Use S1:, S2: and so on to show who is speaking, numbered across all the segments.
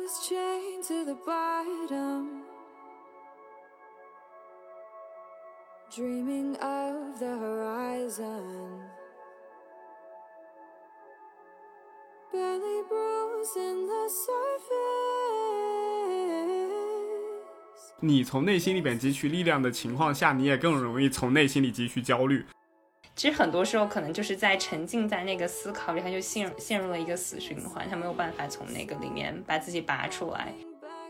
S1: was chained to the bottom, dreaming of the horizon. Barely bruising the surface.
S2: 你从内心里边汲取力量的情况下，你也更容易从内心里汲取焦虑。
S3: 其实很多时候可能就是在沉浸在那个思考里，他就陷入陷入了一个死循环，他没有办法从那个里面把自己拔出来。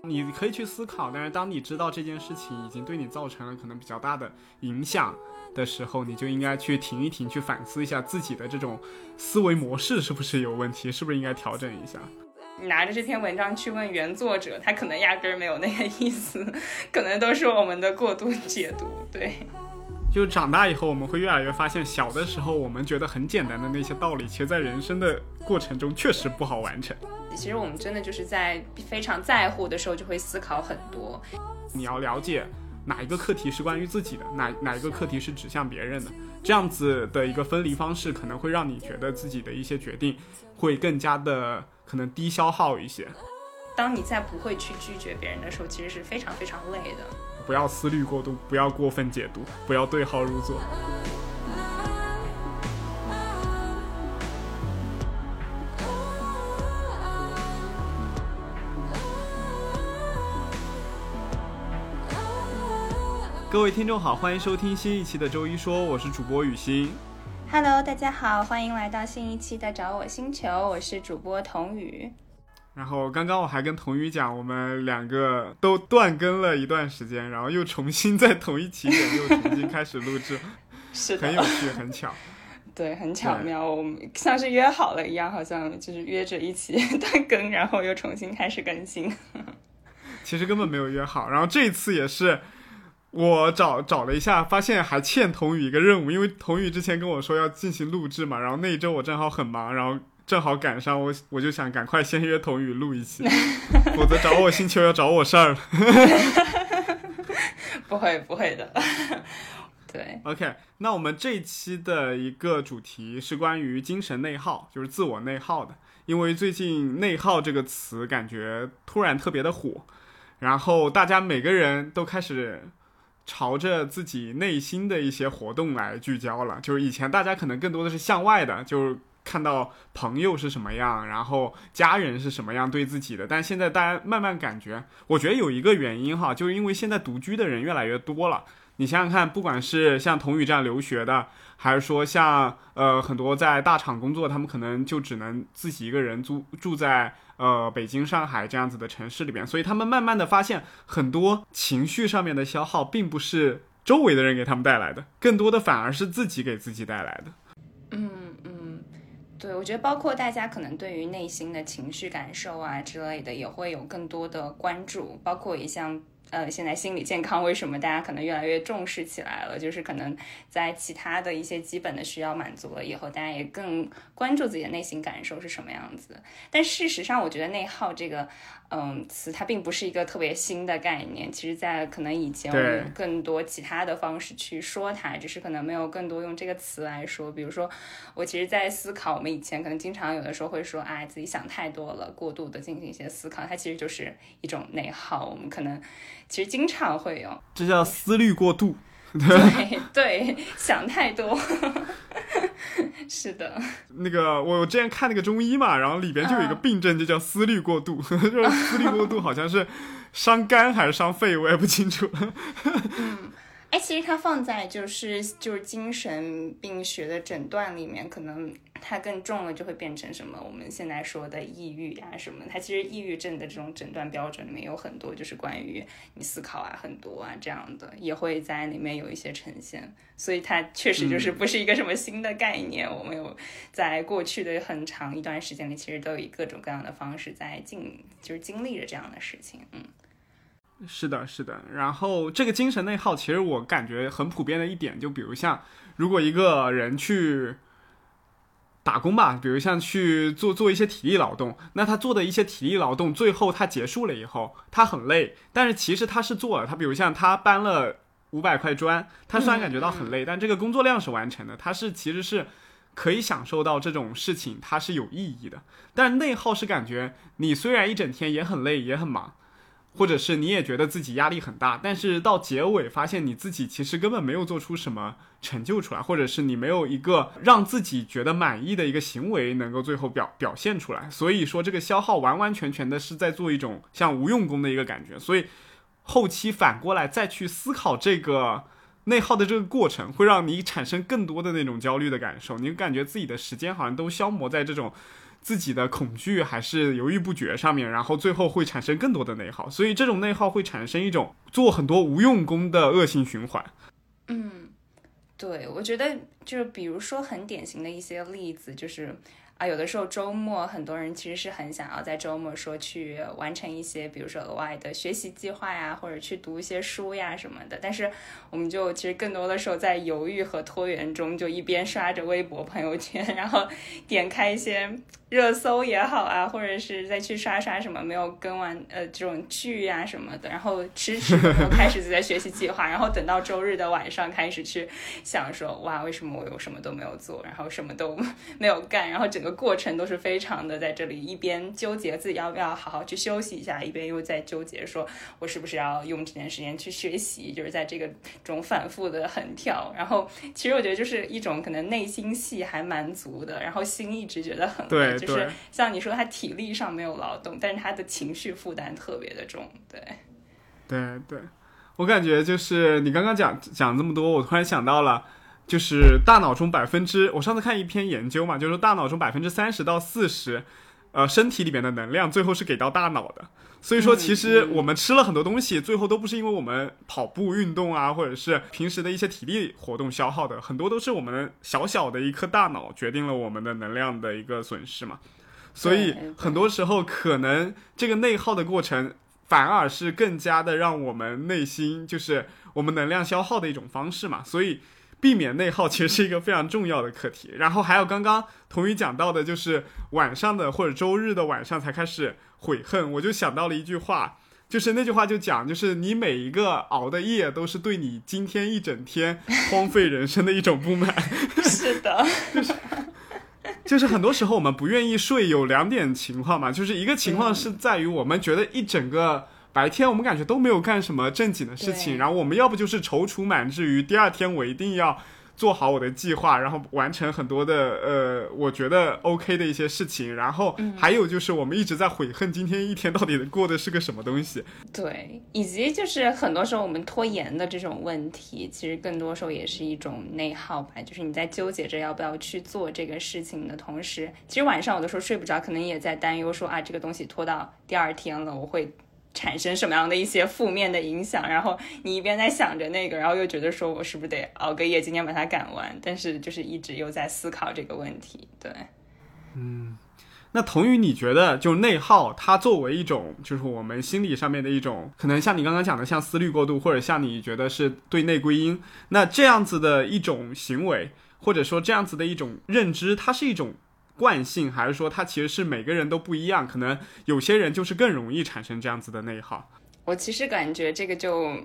S2: 你可以去思考，但是当你知道这件事情已经对你造成了可能比较大的影响的时候，你就应该去停一停，去反思一下自己的这种思维模式是不是有问题，是不是应该调整一下。
S3: 你拿着这篇文章去问原作者，他可能压根儿没有那个意思，可能都是我们的过度解读。对，
S2: 就长大以后，我们会越来越发现，小的时候我们觉得很简单的那些道理，其实在人生的过程中确实不好完成。
S3: 其实我们真的就是在非常在乎的时候，就会思考很多。
S2: 你要了解哪一个课题是关于自己的，哪哪一个课题是指向别人的，这样子的一个分离方式，可能会让你觉得自己的一些决定会更加的可能低消耗一些。
S3: 当你在不会去拒绝别人的时候，其实是非常非常累的。
S2: 不要思虑过度，不要过分解读，不要对号入座。各位听众好，欢迎收听新一期的周一说，我是主播雨欣。
S3: Hello，大家好，欢迎来到新一期的找我星球，我是主播童宇。
S2: 然后刚刚我还跟童宇讲，我们两个都断更了一段时间，然后又重新在同一起点又重新开始录制，
S3: 是
S2: 很有趣，很巧。
S3: 对，很巧妙，我们像是约好了一样，好像就是约着一起断更，然后又重新开始更新。
S2: 其实根本没有约好，然后这一次也是我找找了一下，发现还欠童宇一个任务，因为童宇之前跟我说要进行录制嘛，然后那一周我正好很忙，然后正好赶上我，我就想赶快先约童宇录一期，否则找我星球要找我事儿了。
S3: 不会不会的，对
S2: ，OK，那我们这一期的一个主题是关于精神内耗，就是自我内耗的。因为最近“内耗”这个词感觉突然特别的火，然后大家每个人都开始朝着自己内心的一些活动来聚焦了。就是以前大家可能更多的是向外的，就是看到朋友是什么样，然后家人是什么样对自己的，但现在大家慢慢感觉，我觉得有一个原因哈，就是因为现在独居的人越来越多了。你想想看，不管是像童宇这样留学的，还是说像呃很多在大厂工作，他们可能就只能自己一个人租住在呃北京、上海这样子的城市里边，所以他们慢慢的发现，很多情绪上面的消耗，并不是周围的人给他们带来的，更多的反而是自己给自己带来的。
S3: 嗯嗯，对，我觉得包括大家可能对于内心的情绪感受啊之类的，也会有更多的关注，包括也像。呃，现在心理健康为什么大家可能越来越重视起来了？就是可能在其他的一些基本的需要满足了以后，大家也更关注自己的内心感受是什么样子。但事实上，我觉得内耗这个嗯词，它并不是一个特别新的概念。其实，在可能以前我们有更多其他的方式去说它，只是可能没有更多用这个词来说。比如说，我其实，在思考，我们以前可能经常有的时候会说，哎，自己想太多了，过度的进行一些思考，它其实就是一种内耗。我们可能。其实经常会有，
S2: 这叫思虑过度。
S3: 对对，想太多，是的。
S2: 那个我之前看那个中医嘛，然后里边就有一个病症，就叫思虑过度，就是思虑过度好像是伤肝还是伤肺，我也不清楚。
S3: 嗯。哎，其实它放在就是就是精神病学的诊断里面，可能它更重了，就会变成什么我们现在说的抑郁啊什么。它其实抑郁症的这种诊断标准里面有很多，就是关于你思考啊很多啊这样的，也会在里面有一些呈现。所以它确实就是不是一个什么新的概念。嗯、我们有在过去的很长一段时间里，其实都以各种各样的方式在经就是经历着这样的事情。嗯。
S2: 是的，是的。然后这个精神内耗，其实我感觉很普遍的一点，就比如像，如果一个人去打工吧，比如像去做做一些体力劳动，那他做的一些体力劳动，最后他结束了以后，他很累，但是其实他是做了。他比如像他搬了五百块砖，他虽然感觉到很累，
S3: 嗯、
S2: 但这个工作量是完成的，他是其实是。可以享受到这种事情它是有意义的。但内耗是感觉你虽然一整天也很累也很忙。或者是你也觉得自己压力很大，但是到结尾发现你自己其实根本没有做出什么成就出来，或者是你没有一个让自己觉得满意的一个行为能够最后表表现出来。所以说这个消耗完完全全的是在做一种像无用功的一个感觉。所以后期反过来再去思考这个内耗的这个过程，会让你产生更多的那种焦虑的感受。你感觉自己的时间好像都消磨在这种。自己的恐惧还是犹豫不决上面，然后最后会产生更多的内耗，所以这种内耗会产生一种做很多无用功的恶性循环。
S3: 嗯，对，我觉得就是比如说很典型的一些例子，就是。啊，有的时候周末很多人其实是很想要在周末说去完成一些，比如说额外的学习计划呀，或者去读一些书呀什么的。但是我们就其实更多的时候在犹豫和拖延中，就一边刷着微博朋友圈，然后点开一些热搜也好啊，或者是再去刷刷什么没有跟完呃这种剧呀什么的，然后迟迟没有开始自己的学习计划，然后等到周日的晚上开始去想说哇，为什么我有什么都没有做，然后什么都 没有干，然后整个。过程都是非常的，在这里一边纠结自己要不要好好去休息一下，一边又在纠结说，我是不是要用这段时间去学习，就是在这个种反复的横跳。然后，其实我觉得就是一种可能内心戏还蛮足的，然后心一直觉得很对，就是像你说他体力上没有劳动，但是他的情绪负担特别的重。对，
S2: 对对，我感觉就是你刚刚讲讲这么多，我突然想到了。就是大脑中百分之，我上次看一篇研究嘛，就是说大脑中百分之三十到四十，呃，身体里面的能量最后是给到大脑的。所以说，其实我们吃了很多东西，最后都不是因为我们跑步运动啊，或者是平时的一些体力活动消耗的，很多都是我们小小的一颗大脑决定了我们的能量的一个损失嘛。所以很多时候，可能这个内耗的过程，反而是更加的让我们内心就是我们能量消耗的一种方式嘛。所以。避免内耗其实是一个非常重要的课题。然后还有刚刚童宇讲到的，就是晚上的或者周日的晚上才开始悔恨，我就想到了一句话，就是那句话就讲，就是你每一个熬的夜都是对你今天一整天荒废人生的一种不满。
S3: 是的，
S2: 就 是就是很多时候我们不愿意睡，有两点情况嘛，就是一个情况是在于我们觉得一整个。白天我们感觉都没有干什么正经的事情，然后我们要不就是踌躇满志于第二天我一定要做好我的计划，然后完成很多的呃我觉得 OK 的一些事情，然后还有就是我们一直在悔恨今天一天到底过的是个什么东西。
S3: 对，以及就是很多时候我们拖延的这种问题，其实更多时候也是一种内耗吧。就是你在纠结着要不要去做这个事情的同时，其实晚上有的时候睡不着，可能也在担忧说啊这个东西拖到第二天了，我会。产生什么样的一些负面的影响？然后你一边在想着那个，然后又觉得说我是不是得熬个夜，今天把它赶完？但是就是一直又在思考这个问题。对，
S2: 嗯，那童宇，你觉得就内耗，它作为一种就是我们心理上面的一种，可能像你刚刚讲的，像思虑过度，或者像你觉得是对内归因，那这样子的一种行为，或者说这样子的一种认知，它是一种。惯性，还是说它其实是每个人都不一样？可能有些人就是更容易产生这样子的内耗。
S3: 我其实感觉这个就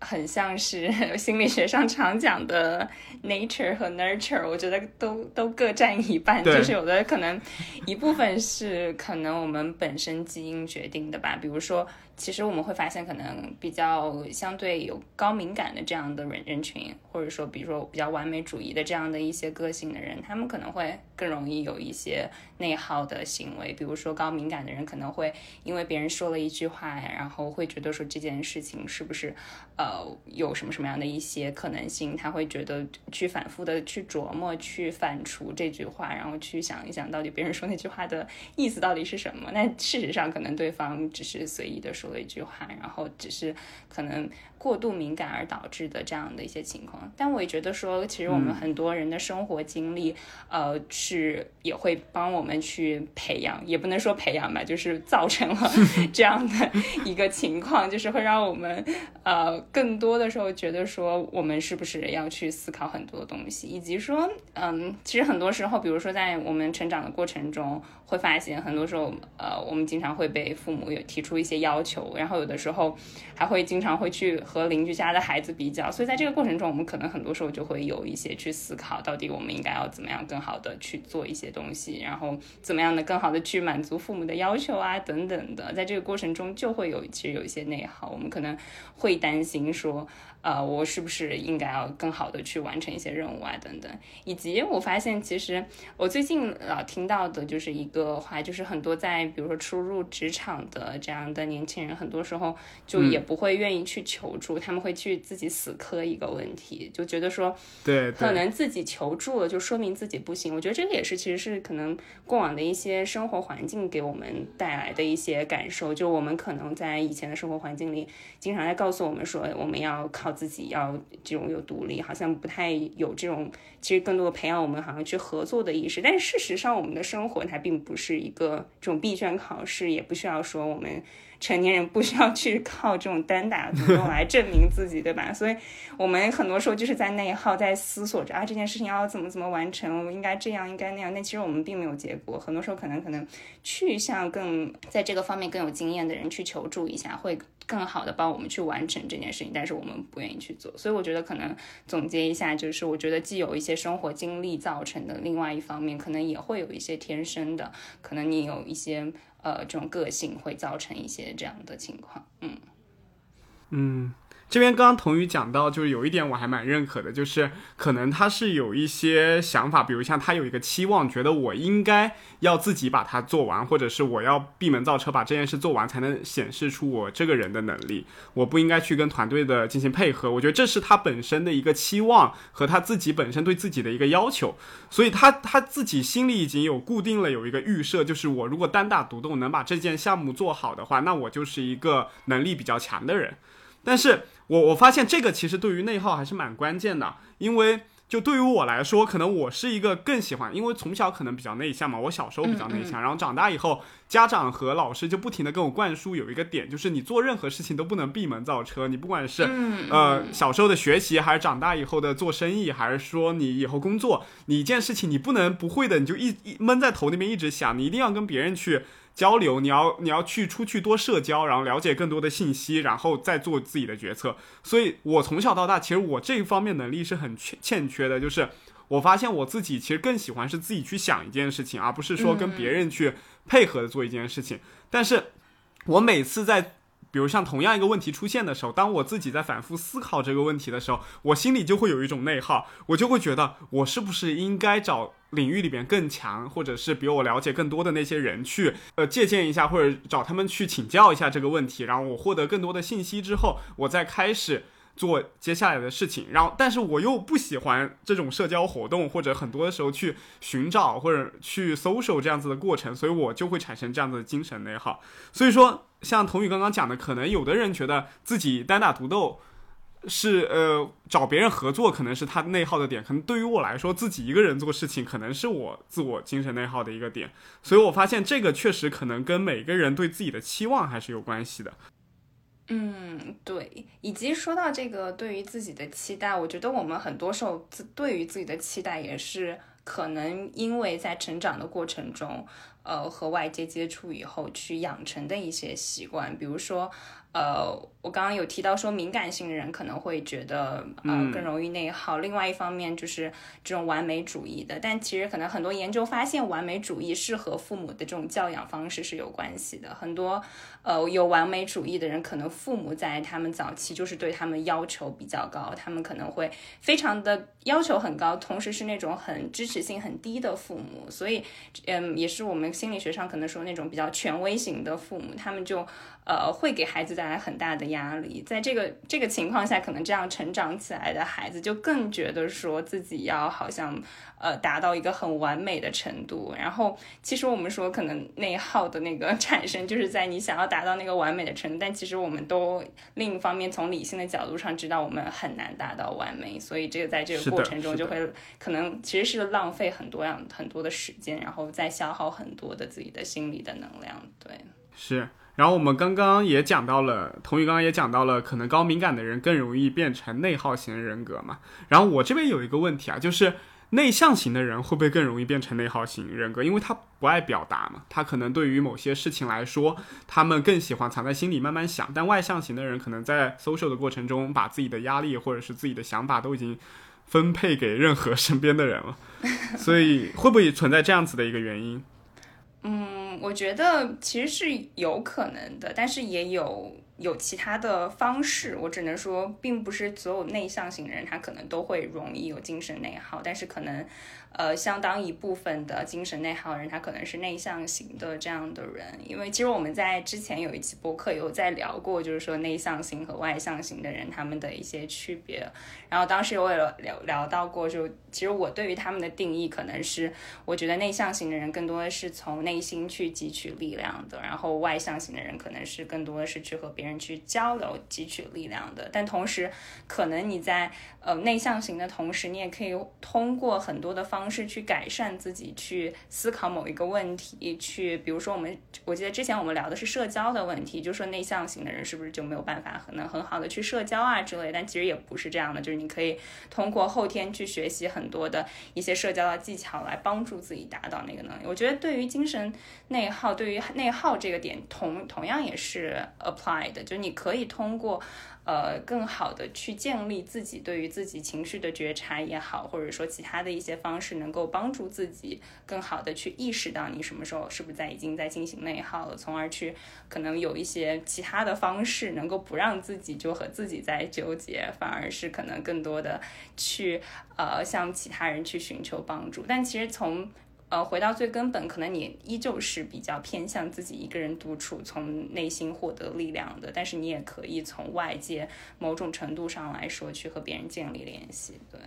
S3: 很像是心理学上常讲的 nature 和 nurture，我觉得都都各占一半。就是有的可能一部分是可能我们本身基因决定的吧，比如说。其实我们会发现，可能比较相对有高敏感的这样的人人群，或者说比如说比较完美主义的这样的一些个性的人，他们可能会更容易有一些内耗的行为。比如说高敏感的人可能会因为别人说了一句话，然后会觉得说这件事情是不是呃有什么什么样的一些可能性，他会觉得去反复的去琢磨、去反刍这句话，然后去想一想到底别人说那句话的意思到底是什么。那事实上可能对方只是随意的说。说了一句话，然后只是可能过度敏感而导致的这样的一些情况，但我也觉得说，其实我们很多人的生活经历，呃，是也会帮我们去培养，也不能说培养吧，就是造成了 这样的一个情况，就是会让我们呃更更多的时候觉得说，我们是不是要去思考很多东西，以及说，嗯，其实很多时候，比如说在我们成长的过程中，会发现很多时候，呃，我们经常会被父母有提出一些要求，然后有的时候还会经常会去和邻居家的孩子比较，所以在这个过程中，我们可能很多时候就会有一些去思考，到底我们应该要怎么样更好的去做一些东西，然后怎么样的更好的去满足父母的要求啊，等等的，在这个过程中就会有其实有一些内耗，我们可能会担心说。呃，我是不是应该要更好的去完成一些任务啊，等等，以及我发现，其实我最近老听到的就是一个话，就是很多在比如说初入职场的这样的年轻人，很多时候就也不会愿意去求助，他们会去自己死磕一个问题，就觉得说，
S2: 对，
S3: 可能自己求助了，就说明自己不行。我觉得这个也是，其实是可能过往的一些生活环境给我们带来的一些感受，就我们可能在以前的生活环境里，经常在告诉我们说，我们要靠。自己要这种有独立，好像不太有这种，其实更多培养我们好像去合作的意识。但事实上，我们的生活它并不是一个这种闭卷考试，也不需要说我们成年人不需要去靠这种单打独斗来证明自己，对吧？所以我们很多时候就是在内耗，在思索着啊这件事情要怎么怎么完成，我应该这样，应该那样。但其实我们并没有结果。很多时候可能可能去向更在这个方面更有经验的人去求助一下会。更好的帮我们去完成这件事情，但是我们不愿意去做，所以我觉得可能总结一下，就是我觉得既有一些生活经历造成的，另外一方面可能也会有一些天生的，可能你有一些呃这种个性会造成一些这样的情况，嗯
S2: 嗯。这边刚刚童宇讲到，就是有一点我还蛮认可的，就是可能他是有一些想法，比如像他有一个期望，觉得我应该要自己把它做完，或者是我要闭门造车把这件事做完，才能显示出我这个人的能力。我不应该去跟团队的进行配合。我觉得这是他本身的一个期望和他自己本身对自己的一个要求，所以他他自己心里已经有固定了有一个预设，就是我如果单打独斗能把这件项目做好的话，那我就是一个能力比较强的人。但是我我发现这个其实对于内耗还是蛮关键的，因为就对于我来说，可能我是一个更喜欢，因为从小可能比较内向嘛，我小时候比较内向，然后长大以后，家长和老师就不停的跟我灌输有一个点，就是你做任何事情都不能闭门造车，你不管是呃小时候的学习，还是长大以后的做生意，还是说你以后工作，你一件事情你不能不会的，你就一一闷在头那边一直想，你一定要跟别人去。交流，你要你要去出去多社交，然后了解更多的信息，然后再做自己的决策。所以，我从小到大，其实我这一方面能力是很欠欠缺的。就是我发现我自己其实更喜欢是自己去想一件事情，而不是说跟别人去配合的做一件事情。但是，我每次在。比如像同样一个问题出现的时候，当我自己在反复思考这个问题的时候，我心里就会有一种内耗，我就会觉得我是不是应该找领域里边更强，或者是比我了解更多的那些人去呃借鉴一下，或者找他们去请教一下这个问题，然后我获得更多的信息之后，我再开始。做接下来的事情，然后，但是我又不喜欢这种社交活动，或者很多的时候去寻找或者去 social 这样子的过程，所以我就会产生这样子的精神内耗。所以说，像童宇刚刚讲的，可能有的人觉得自己单打独斗是呃找别人合作，可能是他内耗的点。可能对于我来说，自己一个人做事情，可能是我自我精神内耗的一个点。所以我发现这个确实可能跟每个人对自己的期望还是有关系的。
S3: 嗯，对，以及说到这个对于自己的期待，我觉得我们很多时候自对于自己的期待也是可能因为在成长的过程中，呃，和外界接触以后去养成的一些习惯，比如说。呃，我刚刚有提到说，敏感性的人可能会觉得呃更容易内耗。另外一方面就是这种完美主义的，但其实可能很多研究发现，完美主义是和父母的这种教养方式是有关系的。很多呃有完美主义的人，可能父母在他们早期就是对他们要求比较高，他们可能会非常的要求很高，同时是那种很支持性很低的父母。所以，嗯，也是我们心理学上可能说那种比较权威型的父母，他们就。呃，会给孩子带来很大的压力。在这个这个情况下，可能这样成长起来的孩子就更觉得说自己要好像呃达到一个很完美的程度。然后，其实我们说可能内耗的那个产生，就是在你想要达到那个完美的程度。但其实我们都另一方面从理性的角度上知道，我们很难达到完美。所以这个在这个过程中就会可能其实是浪费很多样很多的时间，然后再消耗很多的自己的心理的能量。对，
S2: 是。然后我们刚刚也讲到了，童宇刚刚也讲到了，可能高敏感的人更容易变成内耗型人格嘛。然后我这边有一个问题啊，就是内向型的人会不会更容易变成内耗型人格？因为他不爱表达嘛，他可能对于某些事情来说，他们更喜欢藏在心里慢慢想。但外向型的人可能在 social 的过程中，把自己的压力或者是自己的想法都已经分配给任何身边的人了，所以会不会存在这样子的一个原因？
S3: 嗯，我觉得其实是有可能的，但是也有有其他的方式。我只能说，并不是所有内向型的人他可能都会容易有精神内耗，但是可能。呃，相当一部分的精神内耗人，他可能是内向型的这样的人，因为其实我们在之前有一期播客有在聊过，就是说内向型和外向型的人他们的一些区别。然后当时我也聊聊到过，就其实我对于他们的定义可能是，我觉得内向型的人更多的是从内心去汲取力量的，然后外向型的人可能是更多的是去和别人去交流汲取力量的。但同时，可能你在呃内向型的同时，你也可以通过很多的方。方式去改善自己，去思考某一个问题，去比如说我们，我记得之前我们聊的是社交的问题，就说内向型的人是不是就没有办法很能很好的去社交啊之类，但其实也不是这样的，就是你可以通过后天去学习很多的一些社交的技巧来帮助自己达到那个能力。我觉得对于精神内耗，对于内耗这个点同同样也是 apply 的，就你可以通过。呃，更好的去建立自己对于自己情绪的觉察也好，或者说其他的一些方式，能够帮助自己更好的去意识到你什么时候是不是在已经在进行内耗了，从而去可能有一些其他的方式，能够不让自己就和自己在纠结，反而是可能更多的去呃向其他人去寻求帮助。但其实从呃，回到最根本，可能你依旧是比较偏向自己一个人独处，从内心获得力量的。但是你也可以从外界某种程度上来说，去和别人建立联系。对，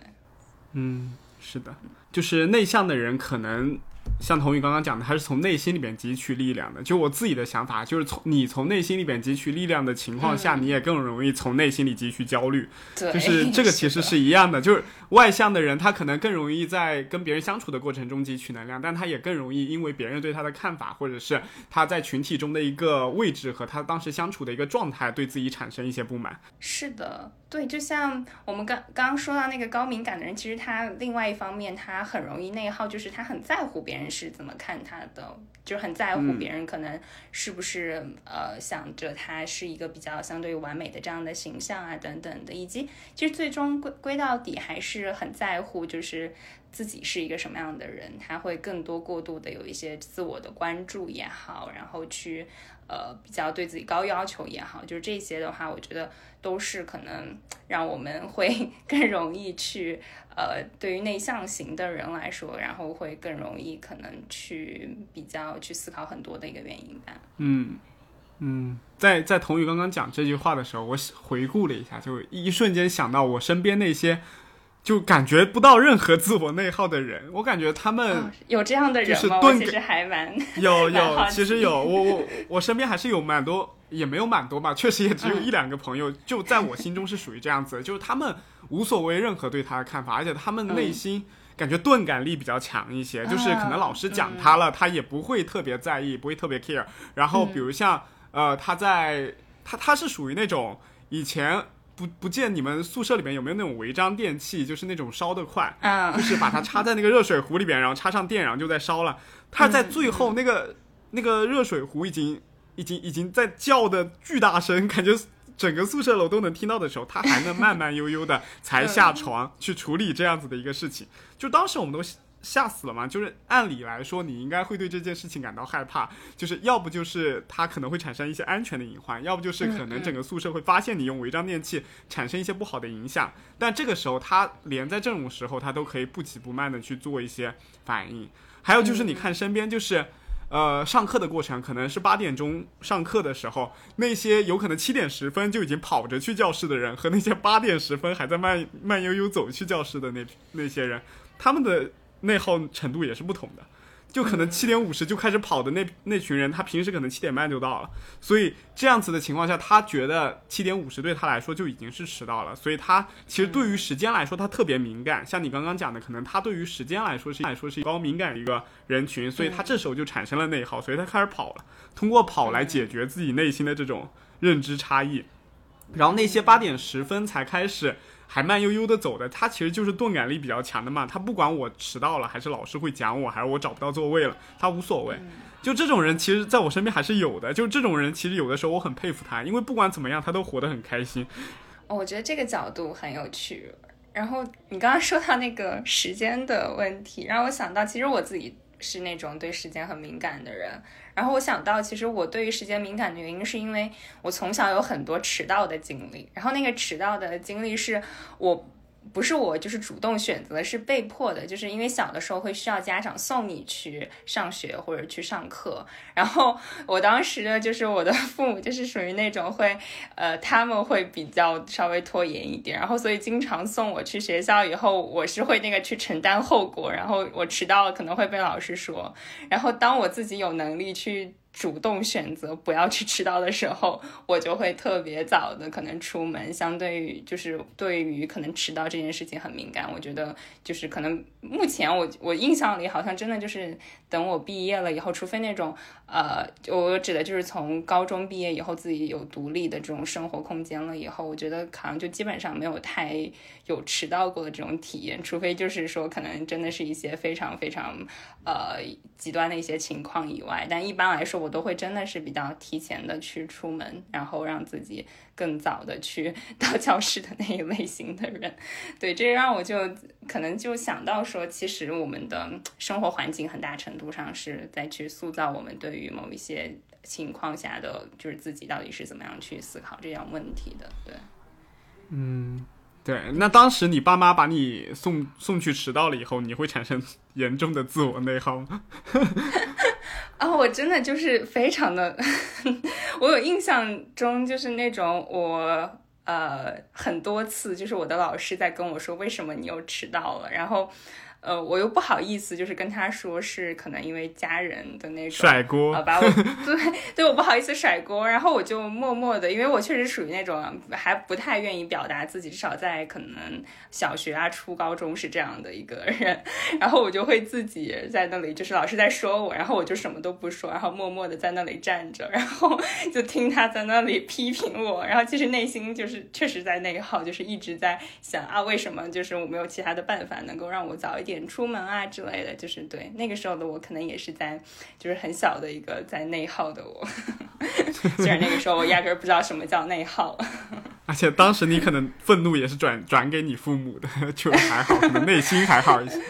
S2: 嗯，是的，就是内向的人可能。像童宇刚刚讲的，他是从内心里边汲取力量的。就我自己的想法，就是从你从内心里边汲取力量的情况下，你也更容易从内心里汲取焦虑。
S3: 对，
S2: 就是这个其实是一样的。就是外向的人，他可能更容易在跟别人相处的过程中汲取能量，但他也更容易因为别人对他的看法，或者是他在群体中的一个位置和他当时相处的一个状态，对自己产生一些不满。
S3: 是的。对，就像我们刚刚刚说到那个高敏感的人，其实他另外一方面他很容易内耗，就是他很在乎别人是怎么看他的，就很在乎别人可能是不是呃想着他是一个比较相对完美的这样的形象啊等等的，以及其实最终归归到底还是很在乎就是自己是一个什么样的人，他会更多过度的有一些自我的关注也好，然后去。呃，比较对自己高要求也好，就是这些的话，我觉得都是可能让我们会更容易去呃，对于内向型的人来说，然后会更容易可能去比较去思考很多的一个原因吧。
S2: 嗯嗯，在在童宇刚刚讲这句话的时候，我回顾了一下，就一瞬间想到我身边那些。就感觉不到任何自我内耗的人，我感觉他们
S3: 有这样的人
S2: 吗？
S3: 其实还蛮
S2: 有有，其实有 我我我身边还是有蛮多，也没有蛮多吧，确实也只有一两个朋友，就在我心中是属于这样子，就是他们无所谓任何对他的看法，而且他们内心感觉钝感力比较强一些，就是可能老师讲他了，他也不会特别在意，不会特别 care。然后比如像呃，他在他他是属于那种以前。不不见你们宿舍里面有没有那种违章电器，就是那种烧得快，就是把它插在那个热水壶里边，然后插上电，然后就在烧了。它在最后那个那个热水壶已经已经已经在叫的巨大声，感觉整个宿舍楼都能听到的时候，他还能慢慢悠悠的 才下床去处理这样子的一个事情。就当时我们都。吓死了吗？就是按理来说，你应该会对这件事情感到害怕。就是要不就是它可能会产生一些安全的隐患，要不就是可能整个宿舍会发现你用违章电器，产生一些不好的影响。但这个时候，他连在这种时候，他都可以不急不慢的去做一些反应。还有就是，你看身边，就是呃，上课的过程，可能是八点钟上课的时候，那些有可能七点十分就已经跑着去教室的人，和那些八点十分还在慢慢悠悠走去教室的那那些人，他们的。内耗程度也是不同的，就可能七点五十就开始跑的那那群人，他平时可能七点半就到了，所以这样子的情况下，他觉得七点五十对他来说就已经是迟到了，所以他其实对于时间来说，他特别敏感。像你刚刚讲的，可能他对于时间来说是来说是高敏感的一个人群，所以他这时候就产生了内耗，所以他开始跑了，通过跑来解决自己内心的这种认知差异。然后那些八点十分才开始。还慢悠悠的走的，他其实就是钝感力比较强的嘛。他不管我迟到了，还是老师会讲我，还是我找不到座位了，他无所谓。就这种人，其实在我身边还是有的。就这种人，其实有的时候我很佩服他，因为不管怎么样，他都活得很开心。
S3: 我觉得这个角度很有趣。然后你刚刚说到那个时间的问题，让我想到，其实我自己是那种对时间很敏感的人。然后我想到，其实我对于时间敏感的原因，是因为我从小有很多迟到的经历。然后那个迟到的经历是我。不是我就是主动选择，是被迫的，就是因为小的时候会需要家长送你去上学或者去上课，然后我当时呢，就是我的父母就是属于那种会，呃，他们会比较稍微拖延一点，然后所以经常送我去学校以后，我是会那个去承担后果，然后我迟到了可能会被老师说，然后当我自己有能力去。主动选择不要去迟到的时候，我就会特别早的可能出门。相对于就是对于可能迟到这件事情很敏感，我觉得就是可能目前我我印象里好像真的就是等我毕业了以后，除非那种呃，我指的就是从高中毕业以后自己有独立的这种生活空间了以后，我觉得好像就基本上没有太有迟到过的这种体验，除非就是说可能真的是一些非常非常呃极端的一些情况以外，但一般来说我。我都会真的是比较提前的去出门，然后让自己更早的去到 教室的那一类型的人。对，这让我就可能就想到说，其实我们的生活环境很大程度上是在去塑造我们对于某一些情况下的，就是自己到底是怎么样去思考这样问题的。对，
S2: 嗯。对，那当时你爸妈把你送送去迟到了以后，你会产生 严重的自我内耗吗？
S3: 啊，我真的就是非常的，我有印象中就是那种我呃很多次就是我的老师在跟我说为什么你又迟到了，然后。呃，我又不好意思，就是跟他说是可能因为家人的那种
S2: 甩锅，
S3: 好吧，我对对我不好意思甩锅，然后我就默默的，因为我确实属于那种还不太愿意表达自己，至少在可能小学啊、初高中是这样的一个人，然后我就会自己在那里，就是老师在说我，然后我就什么都不说，然后默默的在那里站着，然后 就听他在那里批评我，然后其实内心就是确实在内耗，就是一直在想啊，为什么就是我没有其他的办法能够让我早一点。出门啊之类的，就是对那个时候的我，可能也是在，就是很小的一个在内耗的我。虽 然那个时候我压根儿不知道什么叫内耗。
S2: 而且当时你可能愤怒也是转转给你父母的，就还好，可能内心还好一些。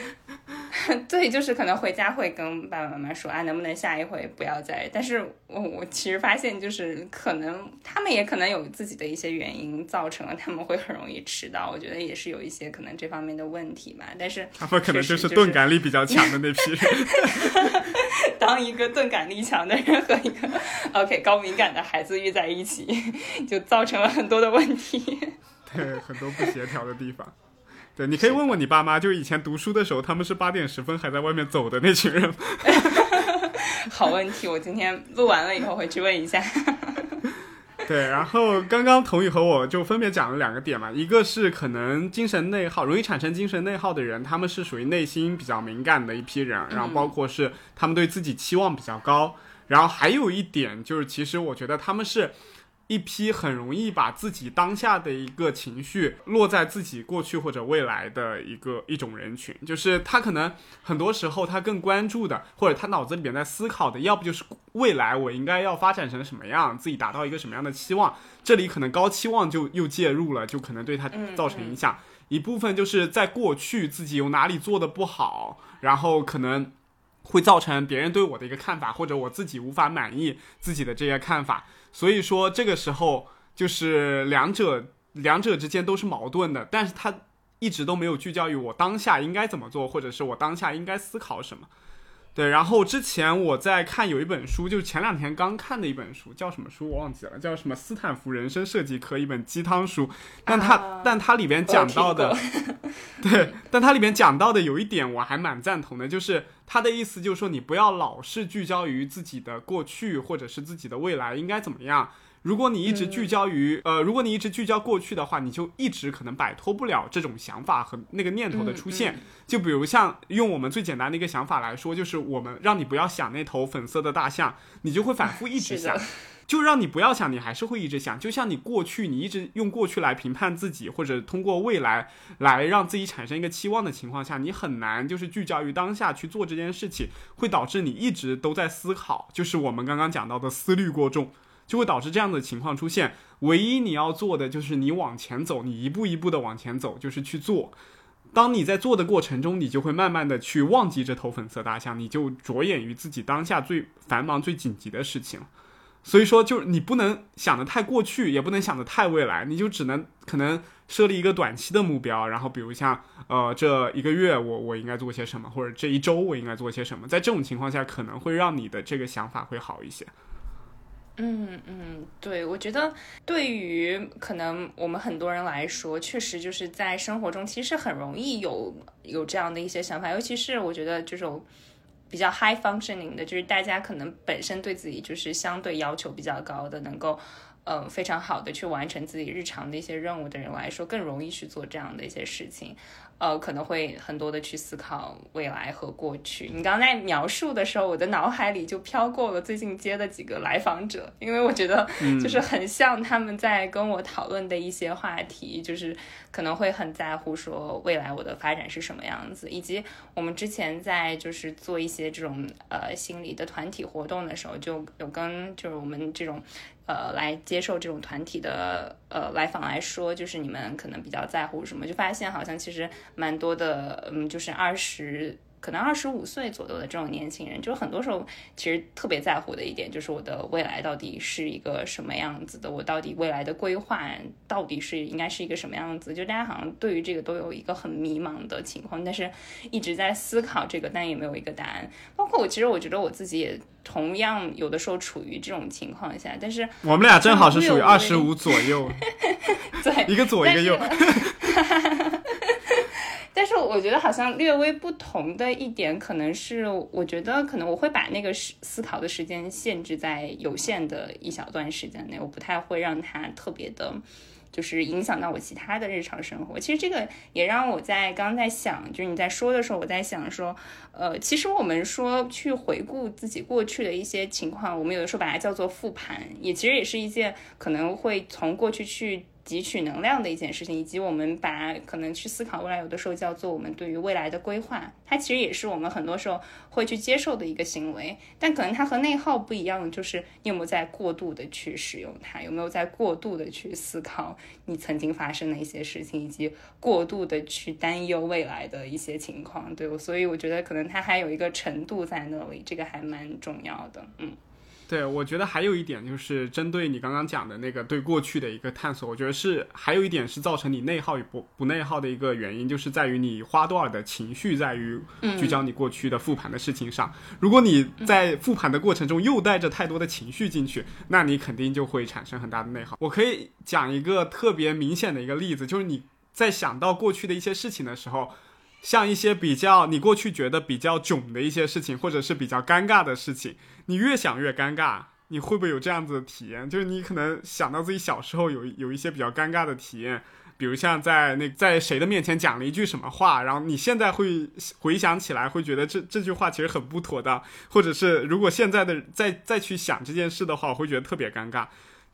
S3: 对，就是可能回家会跟爸爸妈妈说啊，能不能下一回不要再？但是我我其实发现，就是可能他们也可能有自己的一些原因，造成了他们会很容易迟到。我觉得也是有一些可能这方面的问题吧。但是
S2: 他们可能就是钝感力比较强的那批人。
S3: 当一个钝感力强的人和一个 OK 高敏感的孩子遇在一起，就造成了很多的问题。
S2: 对，很多不协调的地方。对，你可以问问你爸妈，就以前读书的时候，他们是八点十分还在外面走的那群人。
S3: 好问题，我今天录完了以后回去问一下。
S2: 对，然后刚刚童宇和我就分别讲了两个点嘛，一个是可能精神内耗，容易产生精神内耗的人，他们是属于内心比较敏感的一批人，然后包括是他们对自己期望比较高，然后还有一点就是，其实我觉得他们是。一批很容易把自己当下的一个情绪落在自己过去或者未来的一个一种人群，就是他可能很多时候他更关注的，或者他脑子里边在思考的，要不就是未来我应该要发展成什么样，自己达到一个什么样的期望，这里可能高期望就又介入了，就可能对他造成影响。一部分就是在过去自己有哪里做的不好，然后可能会造成别人对我的一个看法，或者我自己无法满意自己的这些看法。所以说，这个时候就是两者两者之间都是矛盾的，但是他一直都没有聚焦于我当下应该怎么做，或者是我当下应该思考什么。对，然后之前我在看有一本书，就是前两天刚看的一本书，叫什么书我忘记了，叫什么斯坦福人生设计课一本鸡汤书，但它但它里边讲到的，对，但它里面讲到的有一点我还蛮赞同的，就是他的意思就是说，你不要老是聚焦于自己的过去或者是自己的未来应该怎么样。如果你一直聚焦于、呃，如果你一直聚焦过去的话，你就一直可能摆脱不了这种想法和那个念头的出现。
S3: 嗯
S2: 就比如像用我们最简单的一个想法来说，就是我们让你不要想那头粉色的大象，你就会反复一直想。就让你不要想，你还是会一直想。就像你过去，你一直用过去来评判自己，或者通过未来来让自己产生一个期望的情况下，你很难就是聚焦于当下去做这件事情，会导致你一直都在思考，就是我们刚刚讲到的思虑过重，就会导致这样的情况出现。唯一你要做的就是你往前走，你一步一步的往前走，就是去做。当你在做的过程中，你就会慢慢的去忘记这头粉色大象，你就着眼于自己当下最繁忙、最紧急的事情。所以说，就是你不能想得太过去，也不能想得太未来，你就只能可能设立一个短期的目标，然后比如像呃这一个月我我应该做些什么，或者这一周我应该做些什么，在这种情况下可能会让你的这个想法会好一些。
S3: 嗯嗯，对，我觉得对于可能我们很多人来说，确实就是在生活中其实很容易有有这样的一些想法，尤其是我觉得这种比较 high functioning 的，就是大家可能本身对自己就是相对要求比较高的，能够呃非常好的去完成自己日常的一些任务的人来说，更容易去做这样的一些事情。呃，可能会很多的去思考未来和过去。你刚刚在描述的时候，我的脑海里就飘过了最近接的几个来访者，因为我觉得就是很像他们在跟我讨论的一些话题，就是可能会很在乎说未来我的发展是什么样子，以及我们之前在就是做一些这种呃心理的团体活动的时候，就有跟就是我们这种。呃，来接受这种团体的呃来访来说，就是你们可能比较在乎什么？就发现好像其实蛮多的，嗯，就是二十。可能二十五岁左右的这种年轻人，就很多时候其实特别在乎的一点，就是我的未来到底是一个什么样子的，我到底未来的规划到底是应该是一个什么样子？就大家好像对于这个都有一个很迷茫的情况，但是一直在思考这个，但也没有一个答案。包括我，其实我觉得我自己也同样有的时候处于这种情况下，但是
S2: 我们俩正好是属于二十五左右，
S3: 对
S2: 一个左一个右。
S3: 但是我觉得好像略微不同的一点，可能是我觉得可能我会把那个时思考的时间限制在有限的一小段时间内，我不太会让它特别的，就是影响到我其他的日常生活。其实这个也让我在刚刚在想，就是你在说的时候，我在想说，呃，其实我们说去回顾自己过去的一些情况，我们有的时候把它叫做复盘，也其实也是一件可能会从过去去。汲取能量的一件事情，以及我们把可能去思考未来，有的时候叫做我们对于未来的规划，它其实也是我们很多时候会去接受的一个行为。但可能它和内耗不一样，就是你有没有在过度的去使用它，有没有在过度的去思考你曾经发生的一些事情，以及过度的去担忧未来的一些情况。对，所以我觉得可能它还有一个程度在那里，这个还蛮重要的。嗯。
S2: 对，我觉得还有一点就是针对你刚刚讲的那个对过去的一个探索，我觉得是还有一点是造成你内耗与不不内耗的一个原因，就是在于你花多少的情绪在于聚焦你过去的复盘的事情上。如果你在复盘的过程中又带着太多的情绪进去，那你肯定就会产生很大的内耗。我可以讲一个特别明显的一个例子，就是你在想到过去的一些事情的时候。像一些比较你过去觉得比较囧的一些事情，或者是比较尴尬的事情，你越想越尴尬。你会不会有这样子的体验？就是你可能想到自己小时候有有一些比较尴尬的体验，比如像在那在谁的面前讲了一句什么话，然后你现在会回想起来，会觉得这这句话其实很不妥当，或者是如果现在的再再去想这件事的话，我会觉得特别尴尬。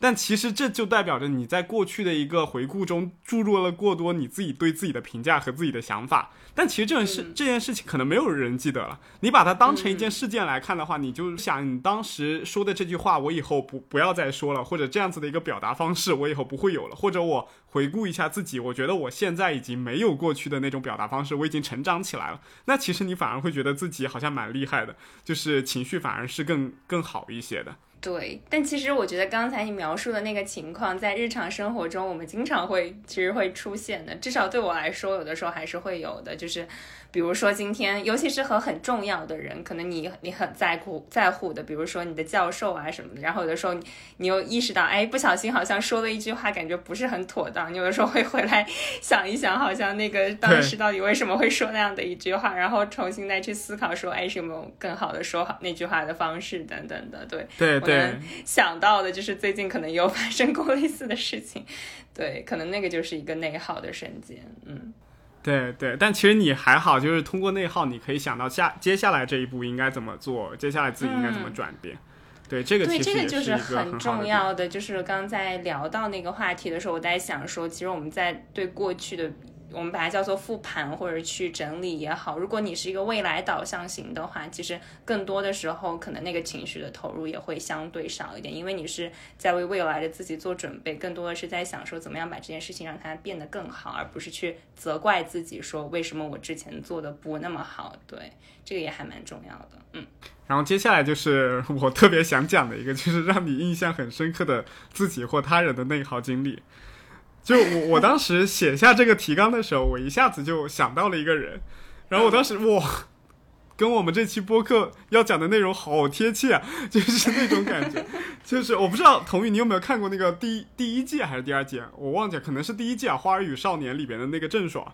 S2: 但其实这就代表着你在过去的一个回顾中注入了过多你自己对自己的评价和自己的想法。但其实这件事、这件事情可能没有人记得了。你把它当成一件事件来看的话，你就想你当时说的这句话，我以后不不要再说了，或者这样子的一个表达方式，我以后不会有了。或者我回顾一下自己，我觉得我现在已经没有过去的那种表达方式，我已经成长起来了。那其实你反而会觉得自己好像蛮厉害的，就是情绪反而是更更好一些的。
S3: 对，但其实我觉得刚才你描述的那个情况，在日常生活中我们经常会其实会出现的，至少对我来说，有的时候还是会有的。就是比如说今天，尤其是和很重要的人，可能你你很在乎在乎的，比如说你的教授啊什么的，然后有的时候你你又意识到，哎，不小心好像说了一句话，感觉不是很妥当，你有的时候会回来想一想，好像那个当时到底为什么会说那样的一句话，然后重新再去思考说，哎，是有没有更好的说好那句话的方式等等的，对
S2: 对对
S3: 我能，想到的就是最近可能有发生过类似的事情，对，可能那个就是一个内耗的瞬间，嗯。
S2: 对对，但其实你还好，就是通过内耗，你可以想到下接下来这一步应该怎么做，接下来自己应该怎么转变。对，这个
S3: 对，
S2: 其实也
S3: 这个就是
S2: 很
S3: 重要的。就是刚才聊到那个话题的时候，我在想说，其实我们在对过去的，我们把它叫做复盘或者去整理也好。如果你是一个未来导向型的话，其实更多的时候，可能那个情绪的投入也会相对少一点，因为你是在为未来的自己做准备，更多的是在想说怎么样把这件事情让它变得更好，而不是去责怪自己说为什么我之前做的不那么好。对，这个也还蛮重要的。嗯。
S2: 然后接下来就是 我特别想讲的一个，就是让你印象很深刻的自己或他人的内耗经历。就我我当时写下这个提纲的时候，我一下子就想到了一个人，然后我当时哇，跟我们这期播客要讲的内容好贴切啊，就是那种感觉。就是我不知道童宇你有没有看过那个第一第一季还是第二季啊，我忘记了，可能是第一季啊，《花儿与少年》里边的那个郑爽。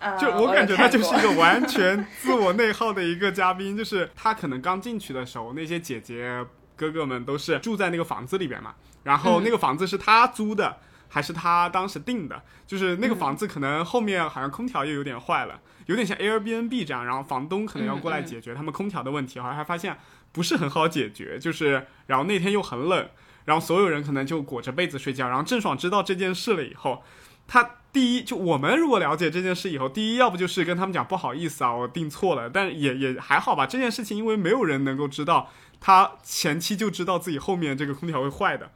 S3: 啊，
S2: 就我感觉他就是一个完全自我内耗的一个嘉宾，就是他可能刚进去的时候，那些姐姐哥哥们都是住在那个房子里边嘛，然后那个房子是他租的。还是他当时定的，就是那个房子可能后面好像空调又有点坏了，有点像 Airbnb 这样，然后房东可能要过来解决他们空调的问题，好像还发现不是很好解决，就是然后那天又很冷，然后所有人可能就裹着被子睡觉，然后郑爽知道这件事了以后，他第一就我们如果了解这件事以后，第一要不就是跟他们讲不好意思啊，我订错了，但也也还好吧。这件事情因为没有人能够知道，他前期就知道自己后面这个空调会坏的，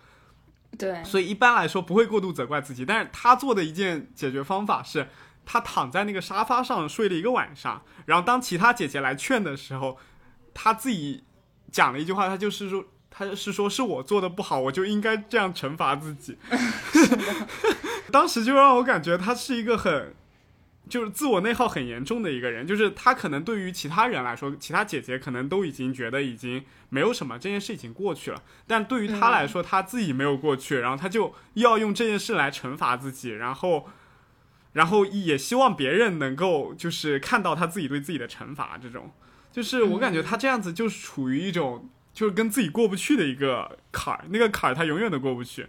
S3: 对，
S2: 所以一般来说不会过度责怪自己。但是他做的一件解决方法是，他躺在那个沙发上睡了一个晚上，然后当其他姐姐来劝的时候，他自己讲了一句话，他就是说。他是说，是我做的不好，我就应该这样惩罚自己。当时就让我感觉他是一个很，就是自我内耗很严重的一个人。就是他可能对于其他人来说，其他姐姐可能都已经觉得已经没有什么，这件事已经过去了。但对于他来说，他自己没有过去，然后他就要用这件事来惩罚自己，然后，然后也希望别人能够就是看到他自己对自己的惩罚。这种，就是我感觉他这样子就是处于一种。就是跟自己过不去的一个坎儿，那个坎儿他永远都过不去。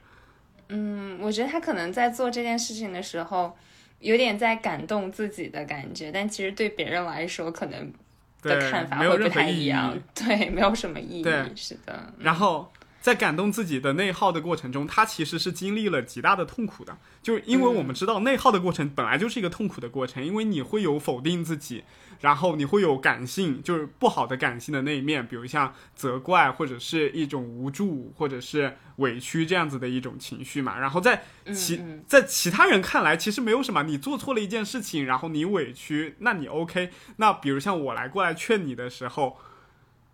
S3: 嗯，我觉得他可能在做这件事情的时候，有点在感动自己的感觉，但其实对别人来说，可能的看法会不太一样。对，没有什么意义。是的，
S2: 然后在感动自己的内耗的过程中，他其实是经历了极大的痛苦的，就是因为我们知道内耗的过程本来就是一个痛苦的过程，因为你会有否定自己，然后你会有感性，就是不好的感性的那一面，比如像责怪或者是一种无助或者是委屈这样子的一种情绪嘛。然后在其、在其他人看来，其实没有什么，你做错了一件事情，然后你委屈，那你 OK。那比如像我来过来劝你的时候。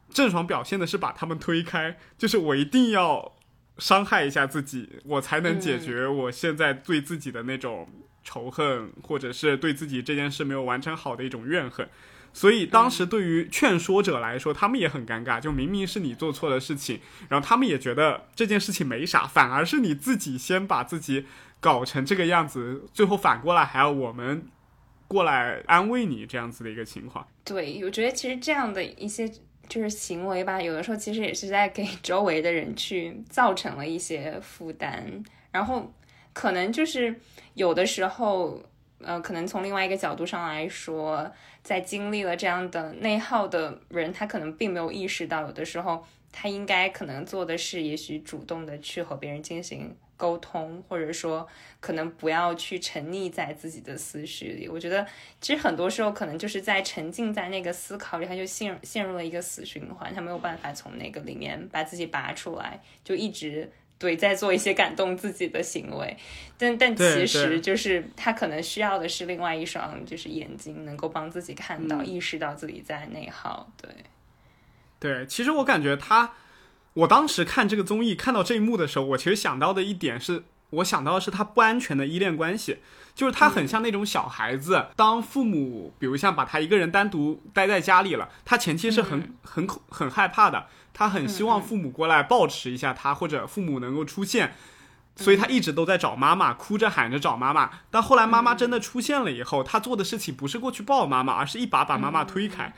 S2: 郑爽表现的是把他们推开，就是我一定要伤害一下自己，我才能解决我现在对自己的那种仇恨，或者是对自己这件事没有完成好的一种怨恨。所以当时对于劝说者来说，他们也很尴尬，就明明是你做错了事情，然后他们也觉得这件事情没啥，反而是你自己先把自己搞成这个样子，最后反过来还要我们过来安慰你这样子的一个情况。
S3: 对，我觉得其实这样的一些就是行为吧，有的时候其实也是在给周围的人去造成了一些负担，然后可能就是有的时候，呃，可能从另外一个角度上来说，在经历了这样的内耗的人，他可能并没有意识到，有的时候他应该可能做的是，也许主动的去和别人进行沟通，或者说可能不要去沉溺在自己的思绪里。我觉得其实很多时候可能就是在沉浸在那个思考里，他就陷陷入了一个死循环，他没有办法从那个里面把自己拔出来，就一直。对，在做一些感动自己的行为，但但其实就是他可能需要的是另外一双就是眼睛，能够帮自己看到、
S2: 嗯
S3: 意识到自己在内耗。对，
S2: 对，其实我感觉他，我当时看这个综艺看到这一幕的时候，我其实想到的一点是，我想到的是他不安全的依恋关系，就是他很像那种小孩子，当父母比如像把他一个人单独待在家里了，他前期是很很恐很害怕的，他很希望父母过来抱持一下他，或者父母能够出现。所以他一直都在找妈妈，哭着喊着找妈妈。但后来妈妈真的出现了以后，他做的事情不是过去抱妈妈，而是一把把妈妈推开。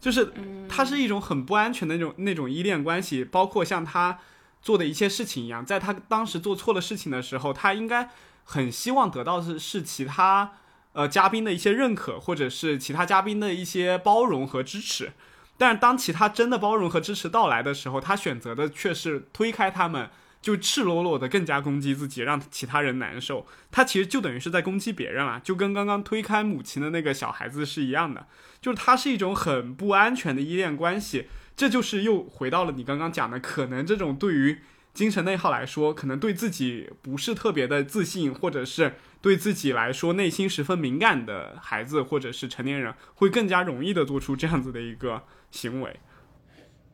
S2: 就是他是一种很不安全的那种那种依恋关系，包括像他做的一些事情一样，在他当时做错了事情的时候，他应该很希望得到的是其他呃嘉宾的一些认可，或者是其他嘉宾的一些包容和支持。但是当其他真的包容和支持到来的时候，他选择的却是推开他们。就赤裸裸的更加攻击自己，让其他人难受。他其实就等于是在攻击别人啊，就跟刚刚推开母亲的那个小孩子是一样的。就是他是一种很不安全的依恋关系。这就是又回到了你刚刚讲的，可能这种对于精神内耗来说，可能对自己不是特别的自信，或者是对自己来说内心十分敏感的孩子或者是成年人，会更加容易的做出这样子的一个行为。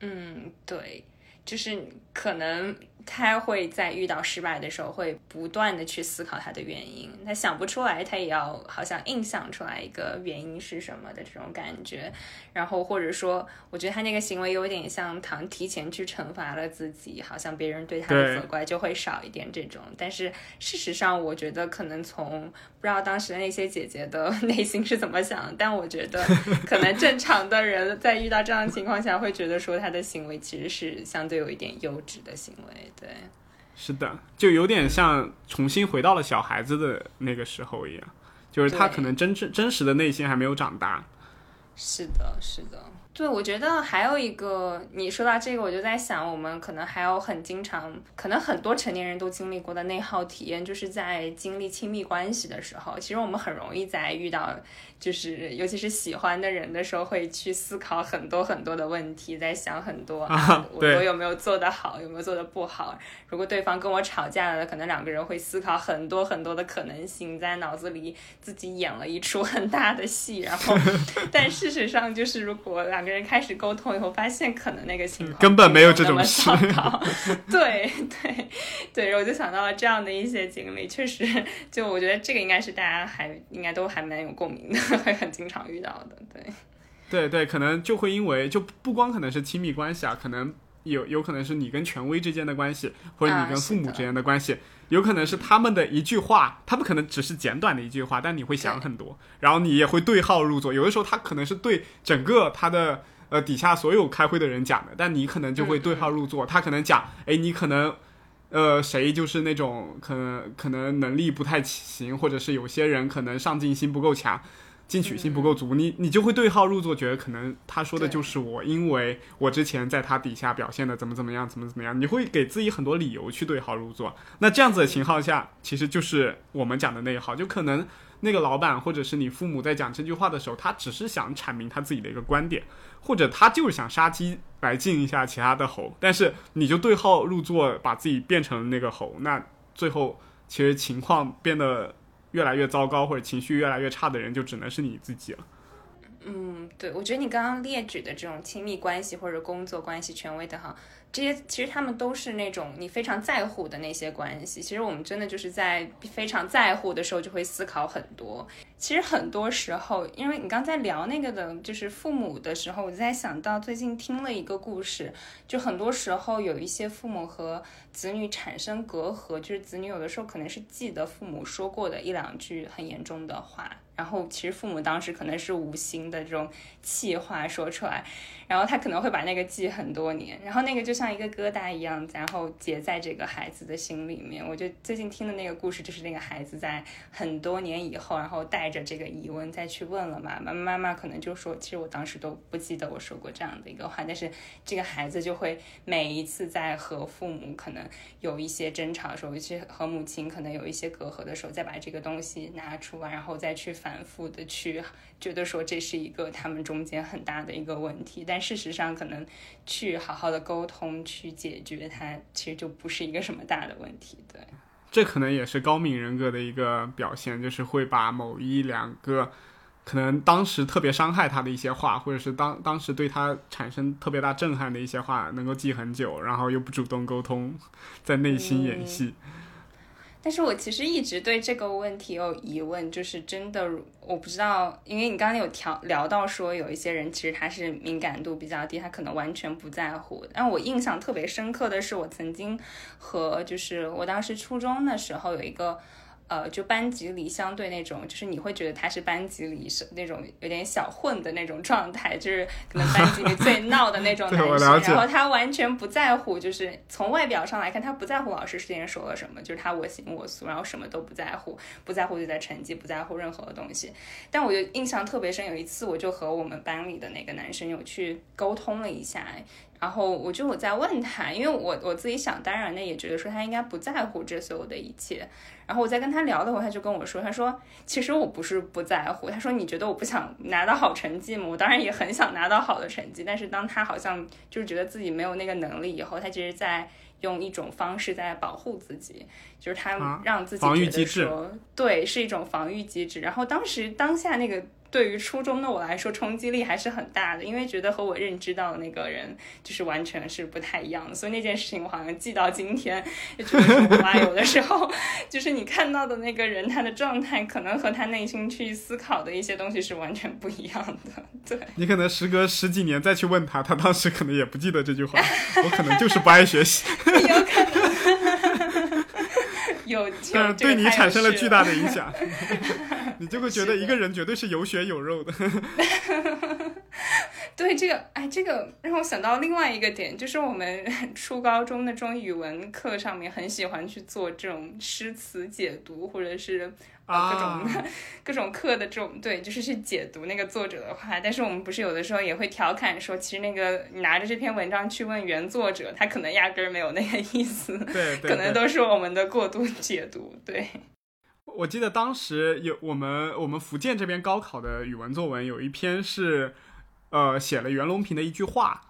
S3: 嗯，对，就是可能。他会在遇到失败的时候，会不断的去思考他的原因。他想不出来，他也要好像硬想出来一个原因是什么的这种感觉。然后或者说，我觉得他那个行为有点像唐提前去惩罚了自己，好像别人对他的责怪就会少一点这种。但是事实上，我觉得可能从不知道当时的那些姐姐的内心是怎么想，但我觉得可能正常的人在遇到这样的情况下，会觉得说他的行为其实是相对有一点幼稚的行为。对，
S2: 是的，就有点像重新回到了小孩子的那个时候一样，就是他可能真正真实的内心还没有长大。
S3: 是的，是的。对，我觉得还有一个，你说到这个，我就在想，我们可能还有很经常，可能很多成年人都经历过的内耗体验，就是在经历亲密关系的时候，其实我们很容易在遇到。就是尤其是喜欢的人的时候，会去思考很多很多的问题，在想很多啊，我我有没有做得好，有没有做得不好？如果对方跟我吵架了，可能两个人会思考很多很多的可能性，在脑子里自己演了一出很大的戏。然后，但事实上就是，如果两个人开始沟通以后，发现可能那个情况
S2: 根本没
S3: 有
S2: 这种事。
S3: 对对对，我就想到了这样的一些经历，确实，就我觉得这个应该是大家还应该都还蛮有共鸣的。会很经常遇到的，对，
S2: 对对，可能就会因为就不光可能是亲密关系啊，可能有有可能是你跟权威之间的关系，或者你跟父母之间的关系，有可能是他们的一句话，他们可能只是简短的一句话，但你会想很多，然后你也会对号入座。有的时候他可能是对整个他的呃底下所有开会的人讲的，但你可能就会对号入座。他可能讲，哎，你可能呃谁就是那种可能可能能力不太行，或者是有些人可能上进心不够强。进取心不够足，你你就会对号入座，觉得可能他说的就是我，因为我之前在他底下表现的怎么怎么样，怎么怎么样，你会给自己很多理由去对号入座。那这样子的情况下，其实就是我们讲的内耗，就可能那个老板或者是你父母在讲这句话的时候，他只是想阐明他自己的一个观点，或者他就是想杀鸡来敬一下其他的猴，但是你就对号入座，把自己变成那个猴，那最后其实情况变得。越来越糟糕或者情绪越来越差的人，就只能是你自己了。
S3: 嗯，对，我觉得你刚刚列举的这种亲密关系或者工作关系、权威的哈，这些其实他们都是那种你非常在乎的那些关系。其实我们真的就是在非常在乎的时候，就会思考很多。其实很多时候，因为你刚才聊那个的，就是父母的时候，我就在想到最近听了一个故事，就很多时候有一些父母和子女产生隔阂，就是子女有的时候可能是记得父母说过的一两句很严重的话。然后其实父母当时可能是无心的这种气话说出来，然后他可能会把那个记很多年，然后那个就像一个疙瘩一样，然后结在这个孩子的心里面。我就最近听的那个故事，就是那个孩子在很多年以后，然后带着这个疑问再去问了嘛妈妈，妈妈可能就说，其实我当时都不记得我说过这样的一个话，但是这个孩子就会每一次在和父母可能有一些争吵的时候，尤其和母亲可能有一些隔阂的时候，再把这个东西拿出来，然后再去。反复的去觉得说这是一个他们中间很大的一个问题，但事实上可能去好好的沟通去解决它，其实就不是一个什么大的问题。对，
S2: 这可能也是高敏人格的一个表现，就是会把某一两个可能当时特别伤害他的一些话，或者是当当时对他产生特别大震撼的一些话，能够记很久，然后又不主动沟通，在内心演戏。
S3: 但是我其实一直对这个问题有疑问，就是真的我不知道，因为你刚刚有调聊到说有一些人其实他是敏感度比较低，他可能完全不在乎。但我印象特别深刻的是，我曾经和就是我当时初中的时候有一个。呃，就班级里相对那种，就是你会觉得他是班级里是那种有点小混的那种状态，就是可能班级里最闹的那种 男生。然后他完全不在乎，就是从外表上来看，他不在乎老师之前说了什么，就是他我行我素，然后什么都不在乎，不在乎自己的成绩，不在乎任何的东西。但我就印象特别深，有一次我就和我们班里的那个男生有去沟通了一下。然后我就我在问他，因为我我自己想当然的也觉得说他应该不在乎这所有的一切。然后我在跟他聊的时候，他就跟我说，他说其实我不是不在乎，他说你觉得我不想拿到好成绩吗？我当然也很想拿到好的成绩，但是当他好像就是觉得自己没有那个能力以后，他其实在用一种方式在保护自己，就是他让自己觉得说对是一种防御机制。然后当时当下那个。对于初中的我来说，冲击力还是很大的，因为觉得和我认知到的那个人就是完全是不太一样的，所以那件事情我好像记到今天，就觉得哇，有的时候就是你看到的那个人，他的状态可能和他内心去思考的一些东西是完全不一样的。对
S2: 你可能时隔十几年再去问他，他当时可能也不记得这句话，我可能就是不爱学习，
S3: 有可能，有，
S2: 但是对你产生了巨大的影响。你就会觉得一个人绝对是有血有肉的。
S3: 对这个，哎，这个让我想到另外一个点，就是我们 初高中的中语文课上面很喜欢去做这种诗词解读，或者是啊各种 各种课的这种，对，就是去解读那个作者的话。但是我们不是有的时候也会调侃说，其实那个你拿着这篇文章去问原作者，他可能压根儿没有那个意思，
S2: 对，
S3: 可能都是我们的过度解读，对。
S2: 我记得当时有我们我们福建这边高考的语文作文有一篇是，呃，写了袁隆平的一句话，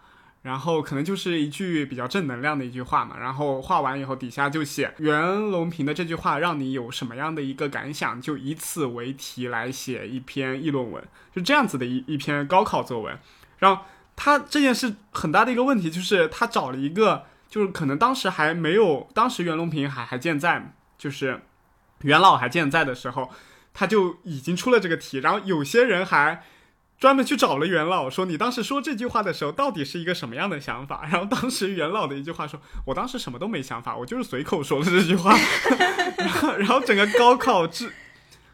S2: 然后可能就是一句比较正能量的一句话嘛，然后画完以后底下就写袁隆平的这句话让你有什么样的一个感想，就以此为题来写一篇议论文，就这样子的一一篇高考作文。然后他这件事很大的一个问题就是他找了一个，就是可能当时还没有，当时袁隆平还还健在，就是。元老还健在的时候，他就已经出了这个题，然后有些人还专门去找了元老，说你当时说这句话的时候，到底是一个什么样的想法？然后当时元老的一句话说：“我当时什么都没想法，我就是随口说的这句话。”然后，然后整个高考制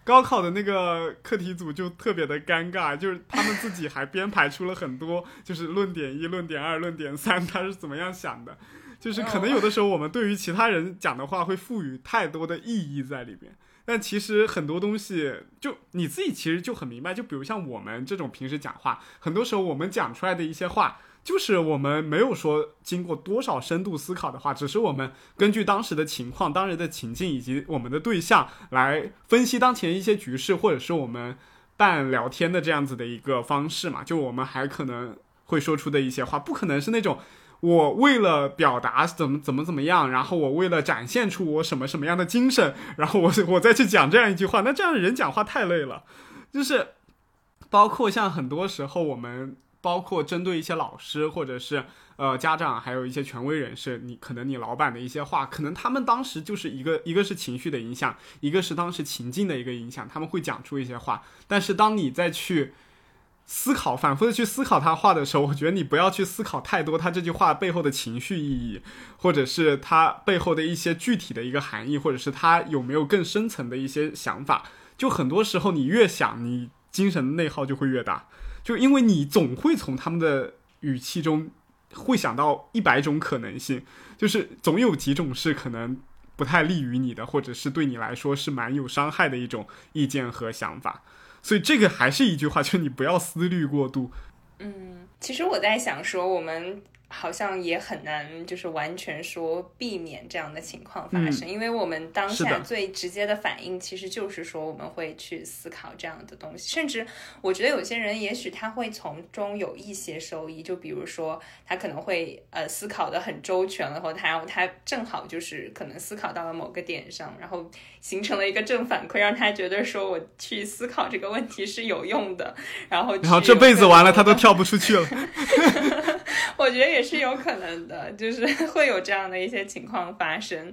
S2: 高考的那个课题组就特别的尴尬，就是他们自己还编排出了很多，就是论点一、论点二、论点三，他是怎么样想的。就是可能有的时候我们对于其他人讲的话会赋予太多的意义在里边，但其实很多东西就你自己其实就很明白。就比如像我们这种平时讲话，很多时候我们讲出来的一些话，就是我们没有说经过多少深度思考的话，只是我们根据当时的情况、当时的情境以及我们的对象来分析当前一些局势，或者是我们办聊天的这样子的一个方式嘛。就我们还可能会说出的一些话，不可能是那种。我为了表达怎么怎么怎么样，然后我为了展现出我什么什么样的精神，然后我我再去讲这样一句话，那这样的人讲话太累了。就是包括像很多时候我们，包括针对一些老师或者是呃家长，还有一些权威人士，你可能你老板的一些话，可能他们当时就是一个一个是情绪的影响，一个是当时情境的一个影响，他们会讲出一些话，但是当你再去。思考，反复的去思考他话的时候，我觉得你不要去思考太多他这句话背后的情绪意义，或者是他背后的一些具体的一个含义，或者是他有没有更深层的一些想法。就很多时候，你越想，你精神内耗就会越大，就因为你总会从他们的语气中会想到一百种可能性，就是总有几种是可能不太利于你的，或者是对你来说是蛮有伤害的一种意见和想法。所以这个还是一句话，就是你不要思虑过度。
S3: 嗯，其实我在想说，我们。好像也很难，就是完全说避免这样的情况发生，因为我们当下最直接的反应其实就是说我们会去思考这样的东西，甚至我觉得有些人也许他会从中有一些收益，就比如说他可能会呃思考的很周全了后，他然后他正好就是可能思考到了某个点上，然后形成了一个正反馈，让他觉得说我去思考这个问题是有用的，然后
S2: 然后这辈子完了他都跳不出去了。
S3: 我觉得也是有可能的，就是 会有这样的一些情况发生，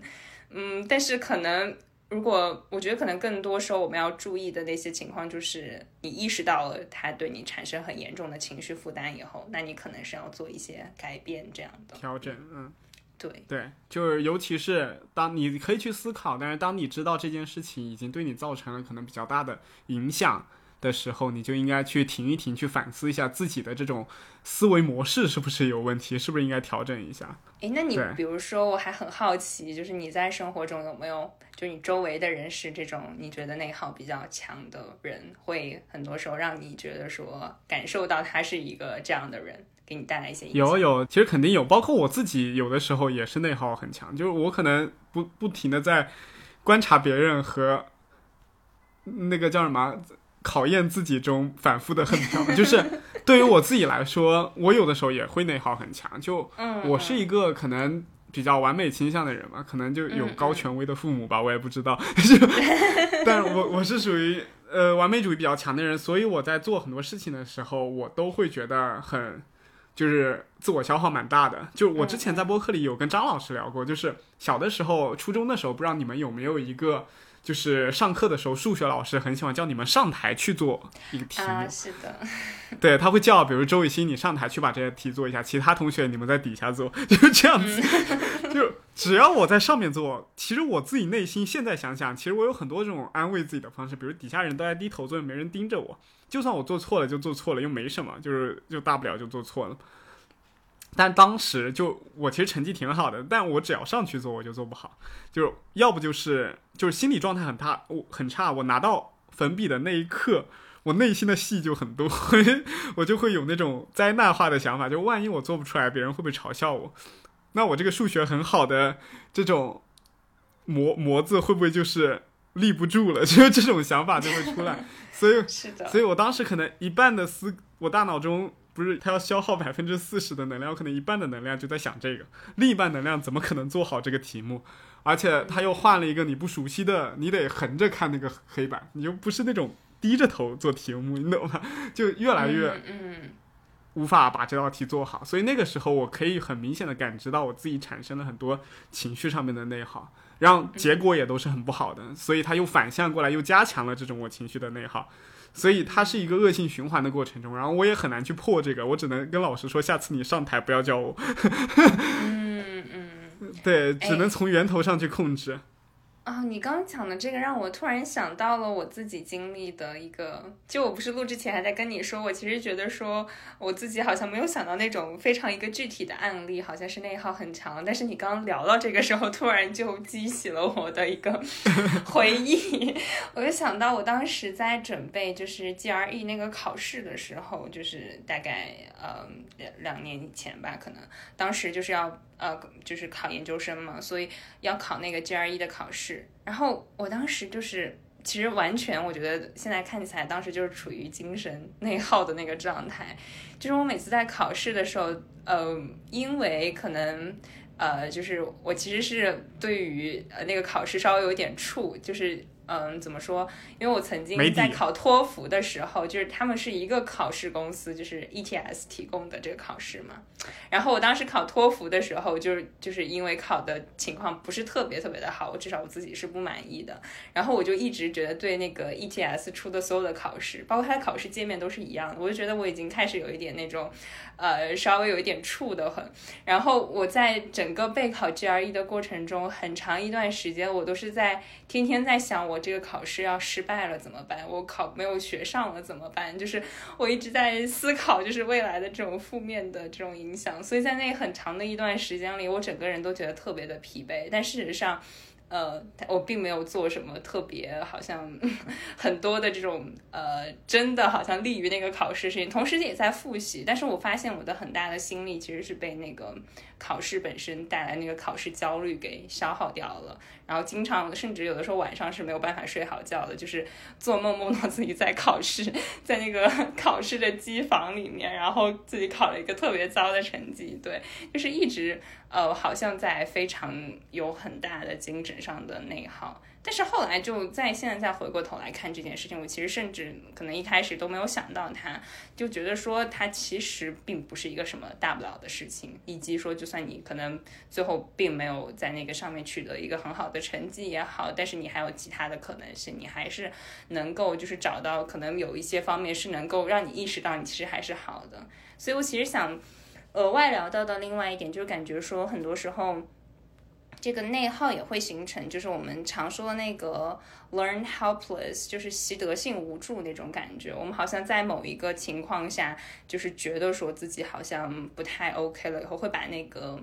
S3: 嗯，但是可能如果我觉得可能更多时候我们要注意的那些情况，就是你意识到了他对你产生很严重的情绪负担以后，那你可能是要做一些改变这样的。
S2: 调整，嗯，
S3: 对，
S2: 对，就是尤其是当你可以去思考，但是当你知道这件事情已经对你造成了可能比较大的影响的时候，你就应该去停一停，去反思一下自己的这种思维模式是不是有问题，是不是应该调整一下。
S3: 诶，那你比如说，我还很好奇，就是你在生活中有没有，就你周围的人是这种你觉得内耗比较强的人，会很多时候让你觉得说感受到他是一个这样的人，给你带来一些影响。
S2: 有有，其实肯定有，包括我自己有的时候也是内耗很强，就是我可能不不停的在观察别人和那个叫什么考验自己中反复的很强，就是对于我自己来说，我有的时候也会内耗很强，就
S3: 嗯，
S2: 我是一个可能。比较完美倾向的人嘛，可能就有
S3: 嗯
S2: 高权威的父母吧，我也不知道。但是我我是属于呃完美主义比较强的人，所以我在做很多事情的时候，我都会觉得很就是自我消耗蛮大的。就我之前在播客里有跟张老师聊过，就是小的时候，初中的时候，不知道你们有没有一个，就是上课的时候，数学老师很喜欢叫你们上台去做一个题目，
S3: 啊，是的，
S2: 对他会叫，比如周雨欣，你上台去把这些题做一下，其他同学你们在底下做，就是这样子。就只要我在上面做，其实我自己内心现在想想，其实我有很多这种安慰自己的方式，比如底下人都在低头做，没人盯着我，就算我做错了就做错了，又没什么，就是就大不了就做错了。但当时就我其实成绩挺好的，但我只要上去做我就做不好，就是要不就是就是心理状态很差，我很差，我拿到粉笔的那一刻。我内心的戏就很多，我就会有那种灾难化的想法，就万一我做不出来，别人会不会嘲笑我？那我这个数学很好的这种模模子会不会就是立不住了？就是这种想法就会出来，所以，所以我当时可能一半的思，我大脑中不是他要消耗百分之四十的能量，我可能一半的能量就在想这个，另一半能量怎么可能做好这个题目？而且他又换了一个你不熟悉的，你得横着看那个黑板，你又不是那种低着头做题目，你懂吗？就越来越
S3: 嗯嗯
S2: 无法把这道题做好，所以那个时候我可以很明显的感知到我自己产生了很多情绪上面的内耗，然后结果也都是很不好的，所以他又反向过来又加强了这种我情绪的内耗，所以它是一个恶性循环的过程中，然后我也很难去破这个，我只能跟老师说，下次你上台不要叫我，
S3: 嗯嗯。
S2: 对，
S3: 哎
S2: 只能从源头上去控制。
S3: 啊、你刚刚讲的这个让我突然想到了我自己经历的一个，就我不是录之前还在跟你说，我其实觉得说我自己好像没有想到那种非常一个具体的案例，好像是内耗很长，但是你刚刚聊到这个时候，突然就激起了我的一个 回忆，我就想到我当时在准备就是 GRE 那个考试的时候，就是大概呃两两年以前吧，可能。当时就是要呃就是考研究生嘛，所以要考那个 GRE 的考试。然后我当时就是，其实完全我觉得现在看起来，当时就是处于精神 内耗的那个状态。就是我每次在考试的时候，呃，因为可能呃，就是我其实是对于呃那个考试稍微有点怵，就是。嗯，怎么说？因为我曾经在考托福的时候，就是他们是一个考试公司，就是 ETS 提供的这个考试嘛。然后我当时考托福的时候，就是就是因为考的情况不是特别特别的好，我至少我自己是不满意的。然后我就一直觉得对那个 ETS 出的所有的考试，包括它的考试界面都是一样的，我就觉得我已经开始有一点那种，呃，稍微有一点怵的很。然后我在整个备考 GRE 的过程中，很长一段时间我都是在天天在想，我这个考试要失败了怎么办？我考没有学上了怎么办？就是我一直在思考，就是未来的这种负面的这种影响。所以在那很长的一段时间里，我整个人都觉得特别的疲惫。但事实上，呃，我并没有做什么特别，好像 很多的这种呃，真的好像利于那个考试事情，同时也在复习。但是我发现我的很大的心力其实是被那个考试本身带来那个考试焦虑给消耗掉了。然后经常甚至有的时候晚上是没有办法睡好觉的，就是做梦梦到自己在考试，在那个考试的机房里面，然后自己考了一个特别糟的成绩，对，就是一直呃好像在非常有很大的精神上的内耗。但是后来就在现在再回过头来看这件事情，我其实甚至可能一开始都没有想到它，就觉得说它其实并不是一个什么大不了的事情，以及说就算你可能最后并没有在那个上面取得一个很好的成绩也好，但是你还有其他的可能性，你还是能够就是找到可能有一些方面是能够让你意识到你其实还是好的。所以我其实想额外聊到的另外一点，就是感觉说很多时候。这个内耗也会形成，就是我们常说的那个 learn helpless，就是习得性无助那种感觉。我们好像在某一个情况下，就是觉得说自己好像不太 OK 了，以后会把那个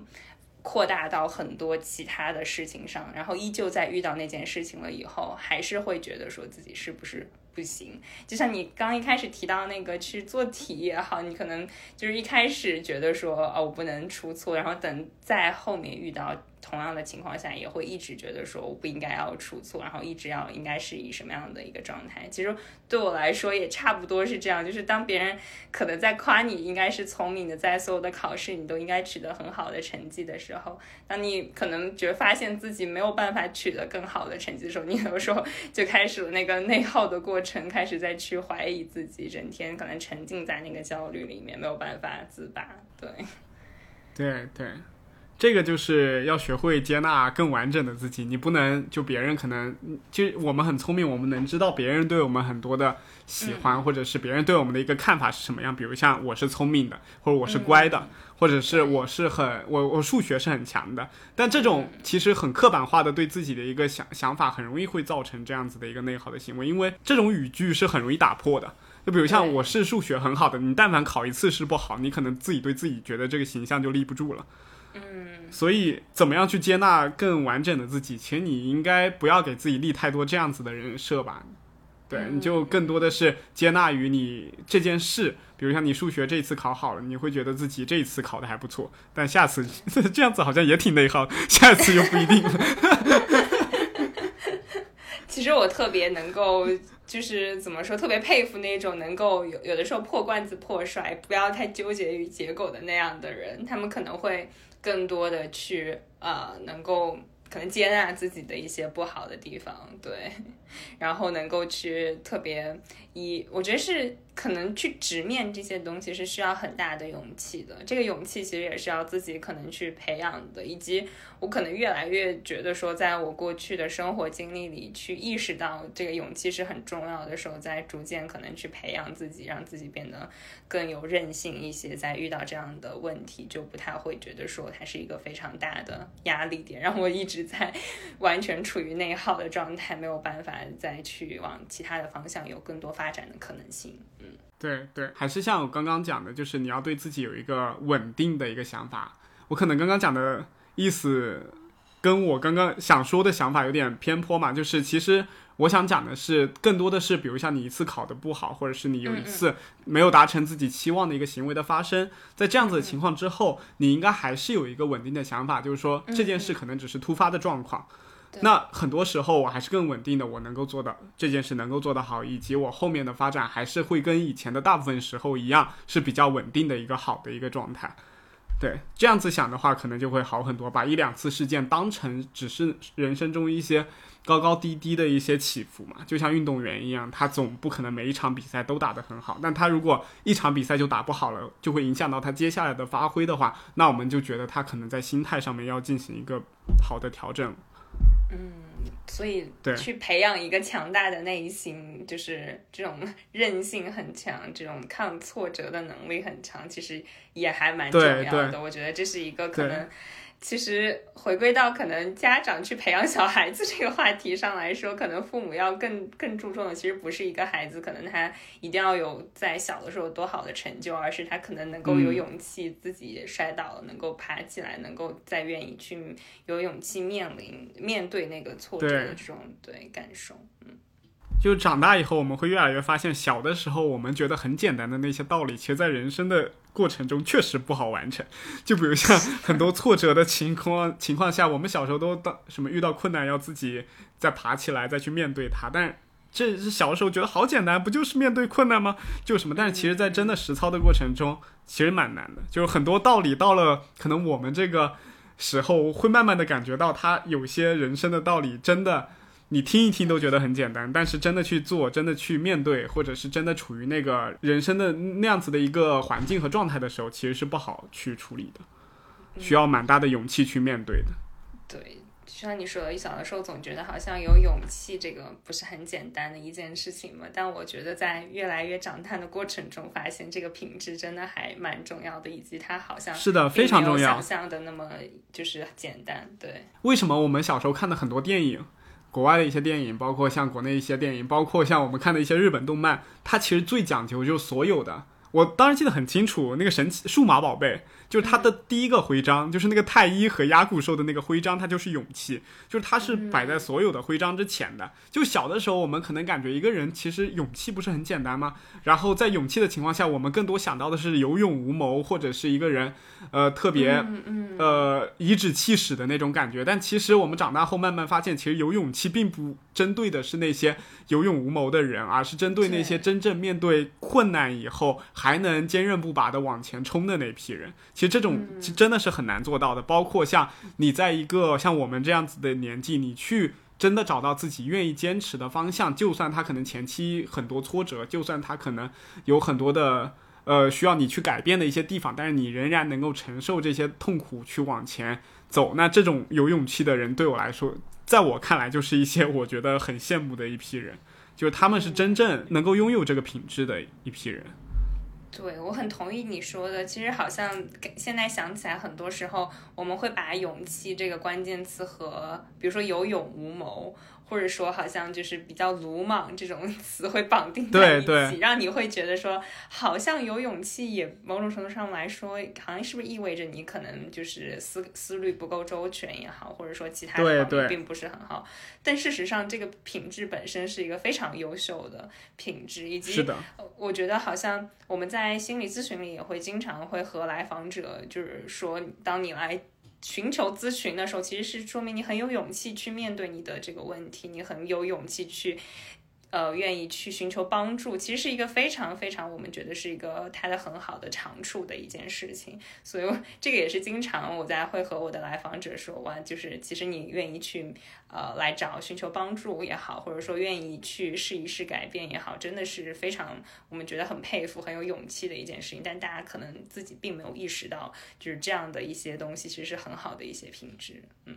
S3: 扩大到很多其他的事情上，然后依旧在遇到那件事情了以后，还是会觉得说自己是不是不行。就像你刚一开始提到那个去做题也好，你可能就是一开始觉得说哦我不能出错，然后等在后面遇到。同样的情况下，也会一直觉得说我不应该要出错，然后一直要应该是以什么样的一个状态。其实对我来说也差不多是这样，就是当别人可能在夸你应该是聪明的，在所有的考试你都应该取得很好的成绩的时候，当你可能觉发现自己没有办法取得更好的成绩的时候，你有时候就开始了那个内耗的过程，开始再去怀疑自己，整天可能沉浸在那个焦虑里面，没有办法自拔。对，
S2: 对对。这个就是要学会接纳更完整的自己，你不能就别人可能就我们很聪明，我们能知道别人对我们很多的喜欢，或者是别人对我们的一个看法是什么样。比如像我是聪明的，或者我是乖的，或者是我是很我我数学是很强的。但这种其实很刻板化的对自己的一个想想法，很容易会造成这样子的一个内耗的行为，因为这种语句是很容易打破的。就比如像我是数学很好的，你但凡考一次试不好，你可能自己对自己觉得这个形象就立不住了。
S3: 嗯，
S2: 所以怎么样去接纳更完整的自己？其实你应该不要给自己立太多这样子的人设吧。对，你就更多的是接纳于你这件事。比如像你数学这一次考好了，你会觉得自己这一次考的还不错，但下次 这样子好像也挺内耗，下次又不一定。
S3: 其实我特别能够，就是怎么说，特别佩服那种能够有有的时候破罐子破摔，不要太纠结于结果的那样的人，他们可能会。更多的去啊，能够可能接纳自己的一些不好的地方，对，然后能够去特别以，我觉得是。可能去直面这些东西是需要很大的勇气的，这个勇气其实也是要自己可能去培养的，以及我可能越来越觉得说，在我过去的生活经历里，去意识到这个勇气是很重要的时候，在逐渐可能去培养自己，让自己变得更有韧性一些，在遇到这样的问题，就不太会觉得说它是一个非常大的压力点，让我一直在 完全处于内耗的状态，没有办法再去往其他的方向有更多发展的可能性。
S2: 嗯对对，还是像我刚刚讲的，就是你要对自己有一个稳定的一个想法。我可能刚刚讲的意思，跟我刚刚想说的想法有点偏颇嘛。就是其实我想讲的是，更多的是，比如像你一次考的不好，或者是你有一次没有达成自己期望的一个行为的发生，在这样子的情况之后，你应该还是有一个稳定的想法，就是说这件事可能只是突发的状况。那很多时候我还是更稳定的，我能够做到这件事能够做得好，以及我后面的发展还是会跟以前的大部分时候一样，是比较稳定的一个好的一个状态。对，这样子想的话，可能就会好很多。把一两次事件当成只是人生中一些高高低低的一些起伏嘛，就像运动员一样，他总不可能每一场比赛都打得很好。但他如果一场比赛就打不好了，就会影响到他接下来的发挥的话，那我们就觉得他可能在心态上面要进行一个好的调整。
S3: 嗯，所以去培养一个强大的内心，就是这种韧性很强，这种抗挫折的能力很强，其实也还蛮重要的。我觉得这是一个可能。其实回归到可能家长去培养小孩子这个话题上来说，可能父母要更更注重的，其实不是一个孩子可能他一定要有在小的时候多好的成就，而是他可能能够有勇气自己摔倒了，能够爬起来，能够再愿意去有勇气面临面对那个挫折的这种对感受，嗯。
S2: 就长大以后，我们会越来越发现，小的时候我们觉得很简单的那些道理，其实，在人生的过程中确实不好完成。就比如像很多挫折的情况 情况下，我们小时候都到什么遇到困难要自己再爬起来，再去面对它。但这是小时候觉得好简单，不就是面对困难吗？就什么？但是其实，在真的实操的过程中，其实蛮难的。就是很多道理到了可能我们这个。时候，会慢慢的感觉到他有些人生的道理真的。你听一听都觉得很简单，但是真的去做，真的去面对，或者是真的处于那个人生的那样子的一个环境和状态的时候，其实是不好去处理的，需要蛮大的勇气去面对的。
S3: 对，就像你说的，小的时候总觉得好像有勇气这个不是很简单的一件事情嘛，但我觉得在越来越长大的过程中，发现这个品质真的还蛮重要的，以及它好像
S2: 是的，非常重要，
S3: 想象的那么就是简单。对，
S2: 为什么我们小时候看的很多电影？国外的一些电影，包括像国内一些电影，包括像我们看的一些日本动漫，它其实最讲究就是所有的。我当时记得很清楚，那个神奇数码宝贝。就是它的第一个徽章，就是那个太一和压骨兽的那个徽章，它就是勇气，就是它是摆在所有的徽章之前的。就小的时候，我们可能感觉一个人其实勇气不是很简单吗？然后在勇气的情况下，我们更多想到的是有勇无谋，或者是一个人，呃，特别，呃，颐指气使的那种感觉。但其实我们长大后慢慢发现，其实有勇气并不针对的是那些有勇无谋的人，而是针对那些真正面对困难以后还能坚韧不拔的往前冲的那批人。其实这种真的是很难做到的，包括像你在一个像我们这样子的年纪，你去真的找到自己愿意坚持的方向，就算他可能前期很多挫折，就算他可能有很多的呃需要你去改变的一些地方，但是你仍然能够承受这些痛苦去往前走，那这种有勇气的人，对我来说，在我看来就是一些我觉得很羡慕的一批人，就是他们是真正能够拥有这个品质的一批人。
S3: 对，我很同意你说的。其实好像现在想起来，很多时候我们会把勇气这个关键词和，比如说有勇无谋。或者说，好像就是比较鲁莽这种 词汇绑定在一起，让你会觉得说，好像有勇气，也某种程度上来说，好像是不是意味着你可能就是思思虑不够周全也好，或者说其他的方面并不是很好。但事实上，这个品质本身是一个非常优秀的品质，以及我觉得好像我们在心理咨询里也会经常会和来访者就是说，当你来。寻求咨询的时候，其实是说明你很有勇气去面对你的这个问题，你很有勇气去。呃，愿意去寻求帮助，其实是一个非常非常，我们觉得是一个他的很好的长处的一件事情。所以这个也是经常我在会和我的来访者说，哇，就是其实你愿意去呃来找寻求帮助也好，或者说愿意去试一试改变也好，真的是非常我们觉得很佩服、很有勇气的一件事情。但大家可能自己并没有意识到，就是这样的一些东西其实是很好的一些品质。嗯，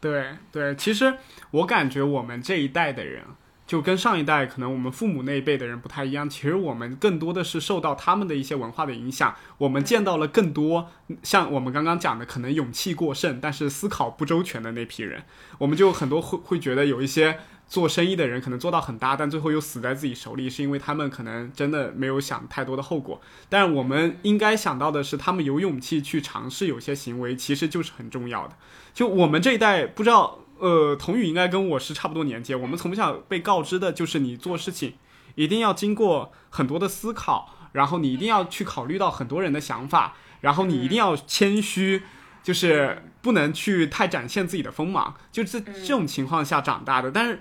S2: 对对，其实我感觉我们这一代的人。就跟上一代可能我们父母那一辈的人不太一样，其实我们更多的是受到他们的一些文化的影响，我们见到了更多像我们刚刚讲的，可能勇气过剩，但是思考不周全的那批人，我们就很多会会觉得有一些做生意的人可能做到很大，但最后又死在自己手里，是因为他们可能真的没有想太多的后果。但我们应该想到的是，他们有勇气去尝试有些行为，其实就是很重要的。就我们这一代不知道。呃，童宇应该跟我是差不多年纪。我们从小被告知的就是，你做事情一定要经过很多的思考，然后你一定要去考虑到很多人的想法，然后你一定要谦虚，就是不能去太展现自己的锋芒，就是这种情况下长大的。但是，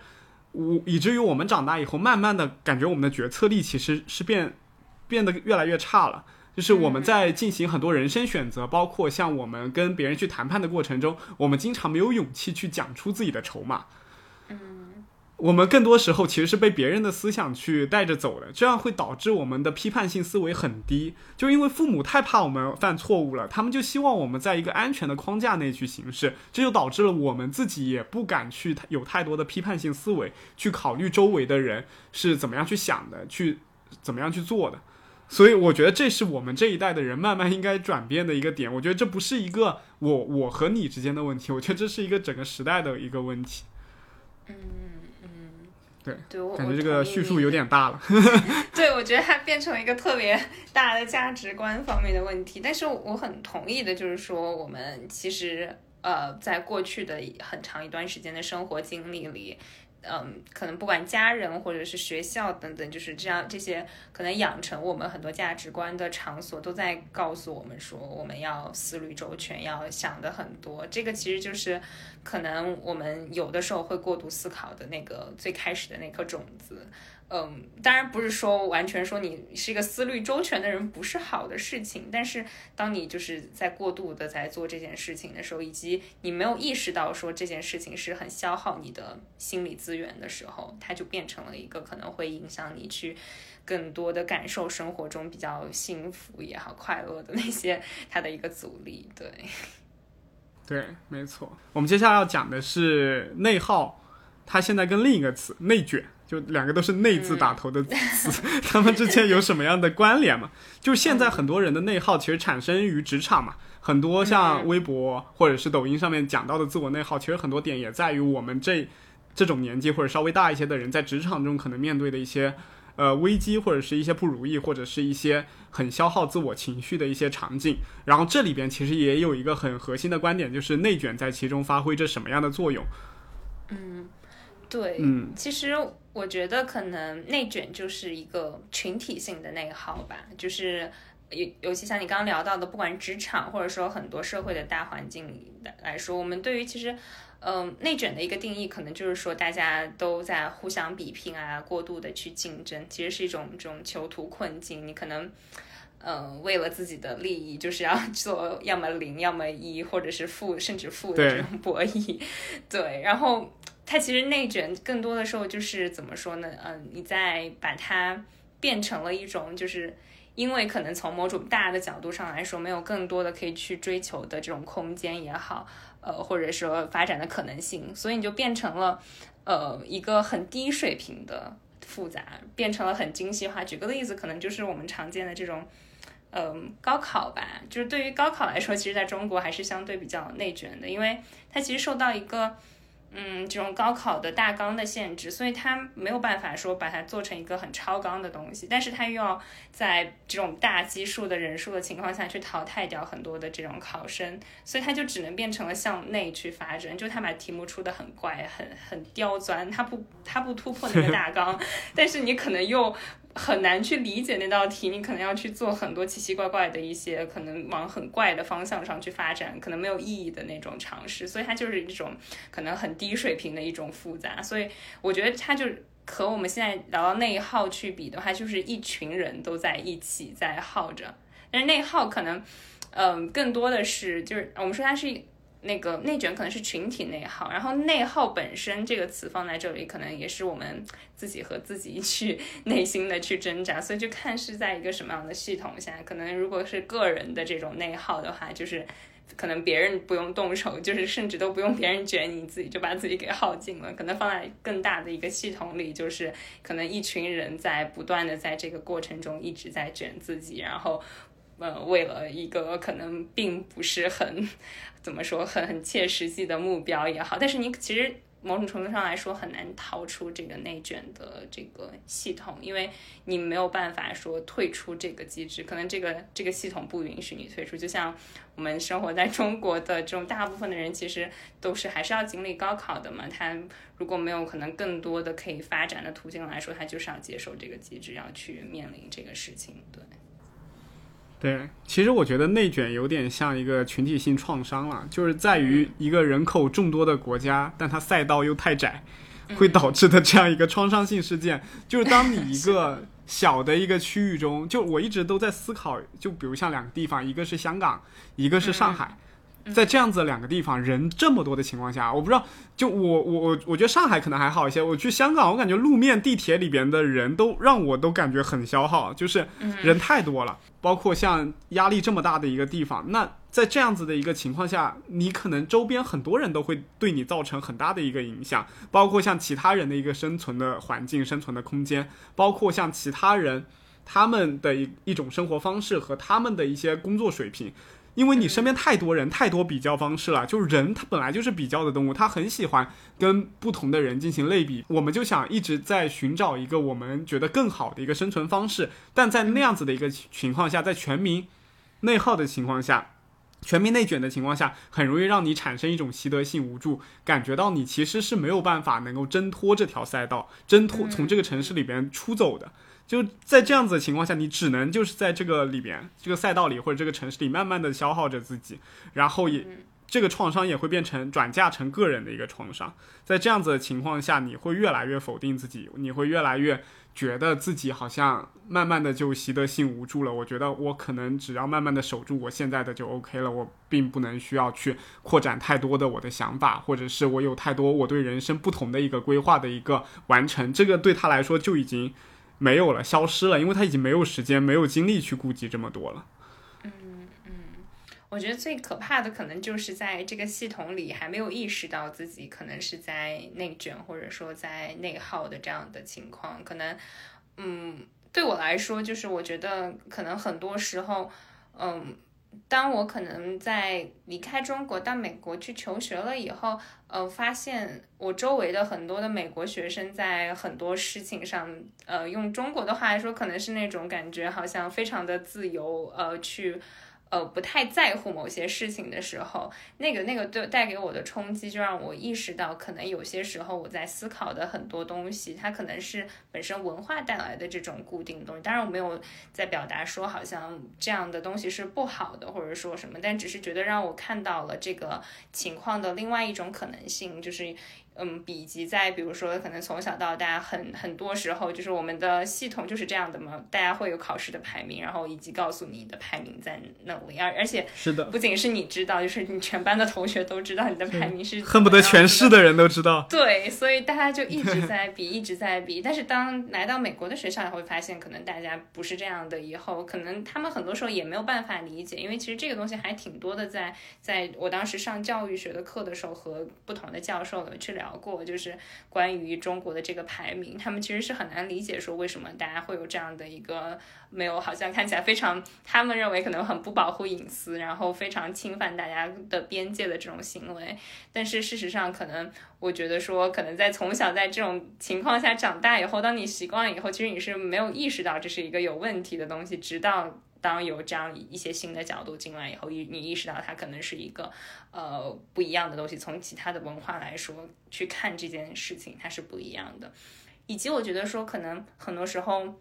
S2: 我以至于我们长大以后，慢慢的感觉我们的决策力其实是变变得越来越差了。就是我们在进行很多人生选择，包括像我们跟别人去谈判的过程中，我们经常没有勇气去讲出自己的筹码。
S3: 嗯，
S2: 我们更多时候其实是被别人的思想去带着走的，这样会导致我们的批判性思维很低。就因为父母太怕我们犯错误了，他们就希望我们在一个安全的框架内去行事，这就导致了我们自己也不敢去有太多的批判性思维，去考虑周围的人是怎么样去想的，去怎么样去做的。所以我觉得这是我们这一代的人慢慢应该转变的一个点。我觉得这不是一个我我和你之间的问题，我觉得这是一个整个时代的一个问题。
S3: 嗯嗯，
S2: 对，
S3: 对我
S2: 感觉这个叙述有点大了。
S3: 对，我觉得它变成一个特别大的价值观方面的问题。但是我很同意的，就是说我们其实呃，在过去的很长一段时间的生活经历里。嗯，可能不管家人或者是学校等等，就是这样，这些可能养成我们很多价值观的场所，都在告诉我们说，我们要思虑周全，要想的很多。这个其实就是可能我们有的时候会过度思考的那个最开始的那颗种子。嗯，当然不是说完全说你是一个思虑周全的人不是好的事情，但是当你就是在过度的在做这件事情的时候，以及你没有意识到说这件事情是很消耗你的心理资源的时候，它就变成了一个可能会影响你去更多的感受生活中比较幸福也好、快乐的那些它的一个阻力。对，
S2: 对，没错。我们接下来要讲的是内耗，它现在跟另一个词内卷。就两个都是“内”字打头的词，他们之间有什么样的关联嘛？就现在很多人的内耗其实产生于职场嘛，很多像微博或者是抖音上面讲到的自我内耗，其实很多点也在于我们这这种年纪或者稍微大一些的人在职场中可能面对的一些呃危机或者是一些不如意或者是一些很消耗自我情绪的一些场景。然后这里边其实也有一个很核心的观点，就是内卷在其中发挥着什么样的作用？
S3: 嗯，对，
S2: 嗯，
S3: 其实。我觉得可能内卷就是一个群体性的内耗吧，就是尤尤其像你刚刚聊到的，不管职场或者说很多社会的大环境来说，我们对于其实，嗯，内卷的一个定义，可能就是说大家都在互相比拼啊，过度的去竞争，其实是一种这种囚徒困境。你可能，嗯，为了自己的利益，就是要做要么零，要么一，或者是负，甚至负的这种博弈。对，然后。它其实内卷更多的时候就是怎么说呢？嗯，你在把它变成了一种，就是因为可能从某种大的角度上来说，没有更多的可以去追求的这种空间也好，呃，或者说发展的可能性，所以你就变成了呃一个很低水平的复杂，变成了很精细化。举个例子，可能就是我们常见的这种，嗯，高考吧。就是对于高考来说，其实在中国还是相对比较内卷的，因为它其实受到一个。嗯，这种高考的大纲的限制，所以他没有办法说把它做成一个很超纲的东西，但是他又要在这种大基数的人数的情况下去淘汰掉很多的这种考生，所以他就只能变成了向内去发展，就他把题目出的很怪，很很刁钻，他不他不突破那个大纲，但是你可能又。很难去理解那道题，你可能要去做很多奇奇怪怪的一些，可能往很怪的方向上去发展，可能没有意义的那种尝试，所以它就是一种可能很低水平的一种复杂。所以我觉得它就和我们现在聊到内耗去比的话，就是一群人都在一起在耗着，但是内耗可能，嗯，更多的是就是我们说它是。那个内卷可能是群体内耗，然后内耗本身这个词放在这里，可能也是我们自己和自己去内心的去挣扎，所以就看是在一个什么样的系统下。可能如果是个人的这种内耗的话，就是可能别人不用动手，就是甚至都不用别人卷，你自己就把自己给耗尽了。可能放在更大的一个系统里，就是可能一群人在不断的在这个过程中一直在卷自己，然后。呃，为了一个可能并不是很怎么说很很切实际的目标也好，但是你其实某种程度上来说很难逃出这个内卷的这个系统，因为你没有办法说退出这个机制，可能这个这个系统不允许你退出。就像我们生活在中国的这种大部分的人，其实都是还是要经历高考的嘛。他如果没有可能更多的可以发展的途径来说，他就是要接受这个机制，要去面临这个事情，对。
S2: 对，其实我觉得内卷有点像一个群体性创伤了，就是在于一个人口众多的国家，但它赛道又太窄，会导致的这样一个创伤性事件。就是当你一个 小的一个区域中，就我一直都在思考，就比如像两个地方，一个是香港，一个是上海。在这样子两个地方人这么多的情况下，我不知道，就我我我我觉得上海可能还好一些。我去香港，我感觉路面地铁里边的人都让我都感觉很消耗，就是人太多了。包括像压力这么大的一个地方，那在这样子的一个情况下，你可能周边很多人都会对你造成很大的一个影响。包括像其他人的一个生存的环境、生存的空间，包括像其他人他们的一一种生活方式和他们的一些工作水平。因为你身边太多人，太多比较方式了。就是人，他本来就是比较的动物，他很喜欢跟不同的人进行类比。我们就想一直在寻找一个我们觉得更好的一个生存方式。但在那样子的一个情况下，在全民内耗的情况下，全民内卷的情况下，很容易让你产生一种习得性无助，感觉到你其实是没有办法能够挣脱这条赛道，挣脱从这个城市里边出走的。就在这样子的情况下，你只能就是在这个里边，这个赛道里或者这个城市里，慢慢的消耗着自己，然后也这个创伤也会变成转嫁成个人的一个创伤。在这样子的情况下，你会越来越否定自己，你会越来越觉得自己好像慢慢的就习得性无助了。我觉得我可能只要慢慢的守住我现在的就 OK 了，我并不能需要去扩展太多的我的想法，或者是我有太多我对人生不同的一个规划的一个完成，这个对他来说就已经没有了，消失了，因为他已经没有时间、没有精力去顾及这么多了。
S3: 嗯嗯我觉得最可怕的可能就是在这个系统里还没有意识到自己可能是在内卷或者说在内耗的这样的情况。可能，嗯，对我来说，就是我觉得可能很多时候，嗯，当我可能在离开中国到美国去求学了以后，呃，发现我周围的很多的美国学生在很多事情上，呃，用中国的话来说，可能是那种感觉好像非常的自由，呃，去。呃，不太在乎某些事情的时候，那个那个对带给我的冲击，就让我意识到，可能有些时候我在思考的很多东西，它可能是本身文化带来的这种固定的东西。当然，我没有在表达说好像这样的东西是不好的，或者说什么，但只是觉得让我看到了这个情况的另外一种可能性，就是。嗯，以及在比如说，可能从小到大，很很多时候就是我们的系统就是这样的嘛，大家会有考试的排名，然后以及告诉你的排名在哪里，而而且
S2: 是的，
S3: 不仅是你知道，就是你全班的同学都知道你的排名是，
S2: 恨不得全市的人都知道。
S3: 对，所以大家就一直在 比，一直在比。但是当来到美国的学校，你会发现，可能大家不是这样的。以后可能他们很多时候也没有办法理解，因为其实这个东西还挺多的，在在我当时上教育学的课的时候，和不同的教授有去聊过，就是。关于中国的这个排名，他们其实是很难理解，说为什么大家会有这样的一个没有，好像看起来非常，他们认为可能很不保护隐私，然后非常侵犯大家的边界的这种行为。但是事实上，可能我觉得说，可能在从小在这种情况下长大以后，当你习惯了以后，其实你是没有意识到这是一个有问题的东西，直到。当有这样一些新的角度进来以后，你你意识到它可能是一个呃不一样的东西。从其他的文化来说，去看这件事情，它是不一样的。以及我觉得说，可能很多时候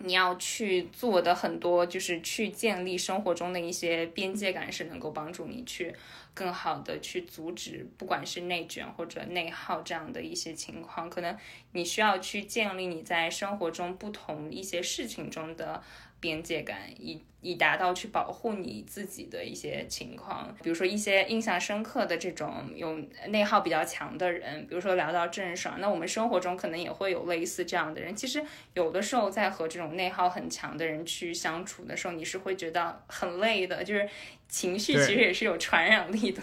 S3: 你要去做的很多，就是去建立生活中的一些边界感，是能够帮助你去更好的去阻止，不管是内卷或者内耗这样的一些情况。可能你需要去建立你在生活中不同一些事情中的。边界感，以以达到去保护你自己的一些情况，比如说一些印象深刻的这种有内耗比较强的人，比如说聊到郑爽，那我们生活中可能也会有类似这样的人。其实有的时候在和这种内耗很强的人去相处的时候，你是会觉得很累的，就是情绪其实也是有传染力的。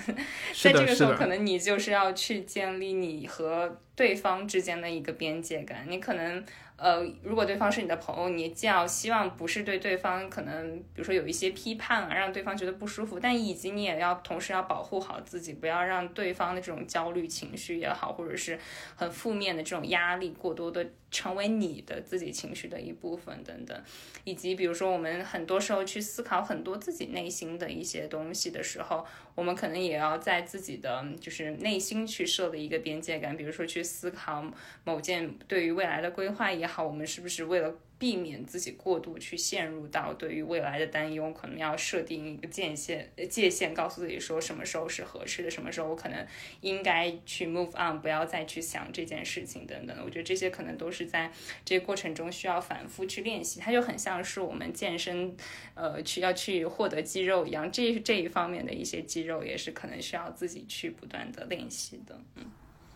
S3: 在这个时候，可能你就是要去建立你和对方之间的一个边界感，你可能。呃，如果对方是你的朋友，你既要希望不是对对方可能，比如说有一些批判啊，让对方觉得不舒服，但以及你也要同时要保护好自己，不要让对方的这种焦虑情绪也好，或者是很负面的这种压力过多的成为你的自己情绪的一部分等等。以及比如说我们很多时候去思考很多自己内心的一些东西的时候，我们可能也要在自己的就是内心去设立一个边界感，比如说去思考某件对于未来的规划也好。好，我们是不是为了避免自己过度去陷入到对于未来的担忧，可能要设定一个界限？界限告诉自己说什么时候是合适的，什么时候我可能应该去 move on，不要再去想这件事情等等。我觉得这些可能都是在这个过程中需要反复去练习。它就很像是我们健身，呃，去要去获得肌肉一样。这这一方面的一些肌肉也是可能需要自己去不断的练习的。嗯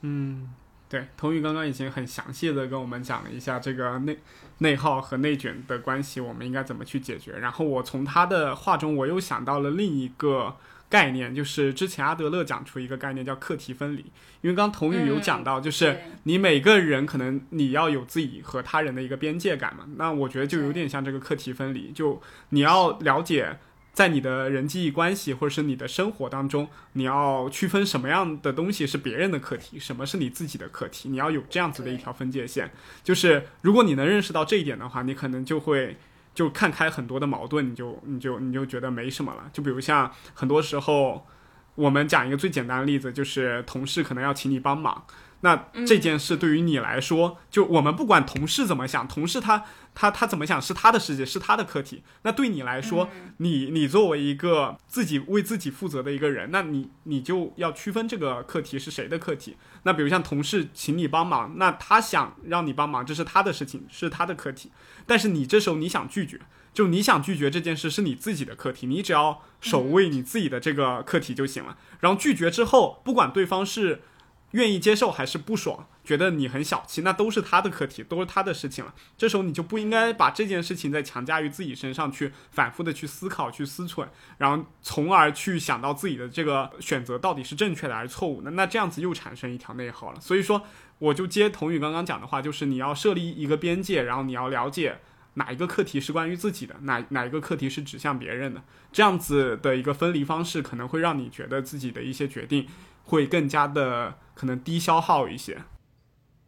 S2: 嗯。对，童宇刚刚已经很详细的跟我们讲了一下这个内内耗和内卷的关系，我们应该怎么去解决。然后我从他的话中，我又想到了另一个概念，就是之前阿德勒讲出一个概念叫课题分离。因为刚童宇有讲到，就是你每个人可能你要有自己和他人的一个边界感嘛。那我觉得就有点像这个课题分离，就你要了解。在你的人际关系或者是你的生活当中，你要区分什么样的东西是别人的课题，什么是你自己的课题，你要有这样子的一条分界线。就是如果你能认识到这一点的话，你可能就会就看开很多的矛盾，你就你就你就觉得没什么了。就比如像很多时候，我们讲一个最简单的例子，就是同事可能要请你帮忙。那这件事对于你来说，就我们不管同事怎么想，同事他他他怎么想是他的世界，是他的课题。那对你来说，你你作为一个自己为自己负责的一个人，那你你就要区分这个课题是谁的课题。那比如像同事请你帮忙，那他想让你帮忙，这是他的事情，是他的课题。但是你这时候你想拒绝，就你想拒绝这件事是你自己的课题，你只要守卫你自己的这个课题就行了。然后拒绝之后，不管对方是。愿意接受还是不爽，觉得你很小气，那都是他的课题，都是他的事情了。这时候你就不应该把这件事情再强加于自己身上，去反复的去思考、去思忖，然后从而去想到自己的这个选择到底是正确的还是错误的。那这样子又产生一条内耗了。所以说，我就接童宇刚刚讲的话，就是你要设立一个边界，然后你要了解哪一个课题是关于自己的，哪哪一个课题是指向别人的。这样子的一个分离方式，可能会让你觉得自己的一些决定会更加的。可能低消耗一些。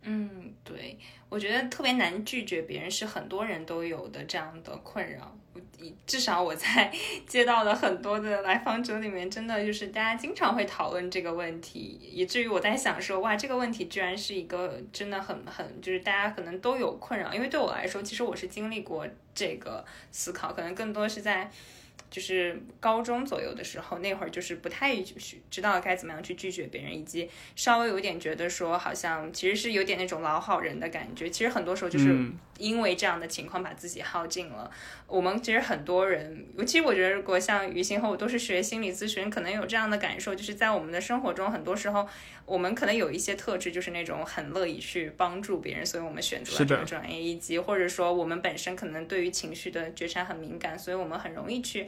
S3: 嗯，对，我觉得特别难拒绝别人，是很多人都有的这样的困扰。至少我在接到的很多的来访者里面，真的就是大家经常会讨论这个问题，以至于我在想说，哇，这个问题居然是一个真的很很，就是大家可能都有困扰。因为对我来说，其实我是经历过这个思考，可能更多是在。就是高中左右的时候，那会儿就是不太知道该怎么样去拒绝别人，以及稍微有点觉得说，好像其实是有点那种老好人的感觉。其实很多时候就是因为这样的情况把自己耗尽了。我们其实很多人，尤其我觉得如果像于心和我都是学心理咨询，可能有这样的感受，就是在我们的生活中，很多时候我们可能有一些特质，就是那种很乐意去帮助别人，所以我们选择了这个专业，以及或者说我们本身可能对于情绪的觉察很敏感，所以我们很容易去。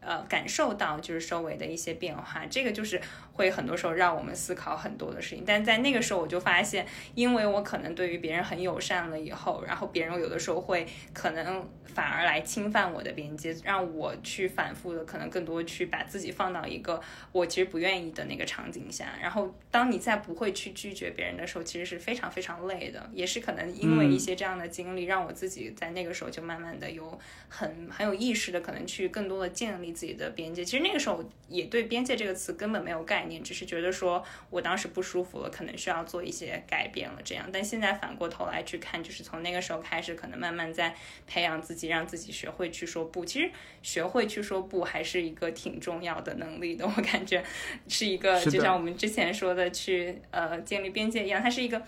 S3: 呃，感受到就是周围的一些变化，这个就是会很多时候让我们思考很多的事情。但在那个时候，我就发现，因为我可能对于别人很友善了以后，然后别人有的时候会可能反而来侵犯我的边界，让我去反复的可能更多去把自己放到一个我其实不愿意的那个场景下。然后，当你再不会去拒绝别人的时候，其实是非常非常累的。也是可能因为一些这样的经历，让我自己在那个时候就慢慢的有很很有意识的可能去更多的建立。自己的边界，其实那个时候也对边界这个词根本没有概念，只是觉得说我当时不舒服了，可能需要做一些改变了这样。但现在反过头来去看，就是从那个时候开始，可能慢慢在培养自己，让自己学会去说不。其实学会去说不还是一个挺重要的能力的，我感觉是一个，就像我们之前说的去呃建立边界一样，它是一个。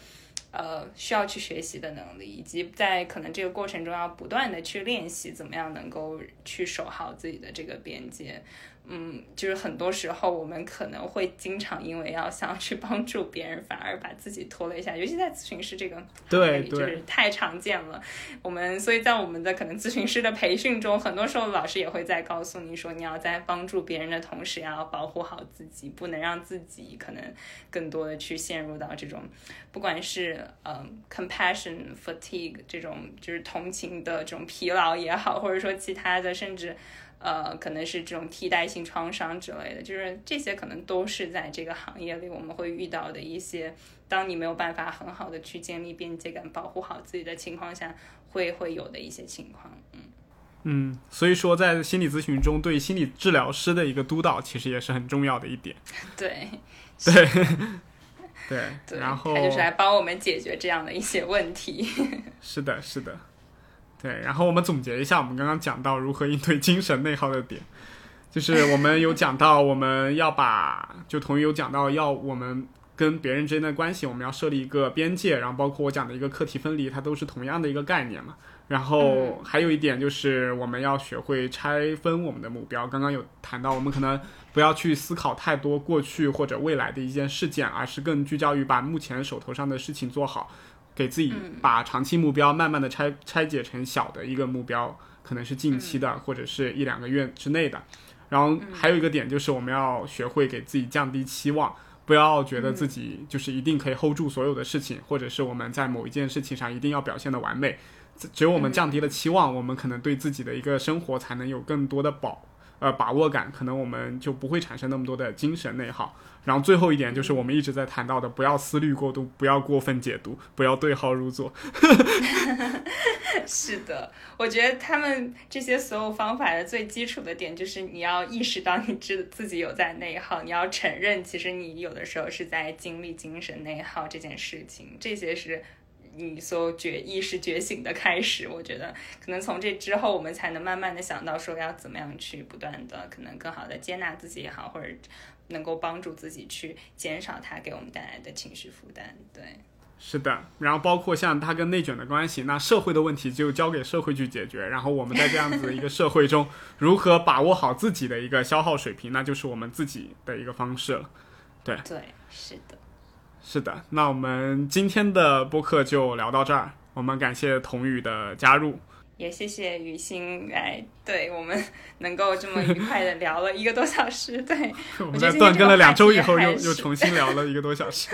S3: 呃，需要去学习的能力，以及在可能这个过程中要不断的去练习，怎么样能够去守好自己的这个边界。嗯，就是很多时候我们可能会经常因为要想要去帮助别人，反而把自己拖了一下，尤其在咨询师这个行业里，就是太常见了。我们所以在我们的可能咨询师的培训中，很多时候老师也会在告诉你说，你要在帮助别人的同时，要保护好自己，不能让自己可能更多的去陷入到这种，不管是嗯 compassion fatigue 这种就是同情的这种疲劳也好，或者说其他的，甚至。呃，可能是这种替代性创伤之类的，就是这些可能都是在这个行业里我们会遇到的一些，当你没有办法很好的去建立边界感、保护好自己的情况下，会会有的一些情况。嗯
S2: 嗯，所以说在心理咨询中，对心理治疗师的一个督导其实也是很重要的一点。
S3: 对
S2: 对对，然后
S3: 他就是来帮我们解决这样的一些问题。
S2: 是的，是的。对，然后我们总结一下，我们刚刚讲到如何应对精神内耗的点，就是我们有讲到我们要把，就同于有讲到要我们跟别人之间的关系，我们要设立一个边界，然后包括我讲的一个课题分离，它都是同样的一个概念嘛。然后还有一点就是我们要学会拆分我们的目标。刚刚有谈到，我们可能不要去思考太多过去或者未来的一件事件，而是更聚焦于把目前手头上的事情做好。给自己把长期目标慢慢的拆拆解成小的一个目标，可能是近期的或者是一两个月之内的。然后还有一个点就是我们要学会给自己降低期望，不要觉得自己就是一定可以 hold 住所有的事情，或者是我们在某一件事情上一定要表现的完美。只有我们降低了期望，我们可能对自己的一个生活才能有更多的保呃把握感，可能我们就不会产生那么多的精神内耗。然后最后一点就是我们一直在谈到的，不要思虑过度，不要过分解读，不要对号入座。
S3: 是的，我觉得他们这些所有方法的最基础的点就是你要意识到你知自己有在内耗，你要承认其实你有的时候是在经历精神内耗这件事情，这些是你所有觉意识觉醒的开始。我觉得可能从这之后，我们才能慢慢的想到说要怎么样去不断的可能更好的接纳自己也好，或者。能够帮助自己去减少它给我们带来的情绪负担，对，
S2: 是的。然后包括像它跟内卷的关系，那社会的问题就交给社会去解决。然后我们在这样子的一个社会中，如何把握好自己的一个消耗水平，那就是我们自己的一个方式了。对，
S3: 对，是的，
S2: 是的。那我们今天的播客就聊到这儿，我们感谢童宇的加入。
S3: 也谢谢雨欣来，对我们 能够这么愉快的聊了一个多小时。对，
S2: 我们在断更了两周以后，又又重新聊了一个多小时。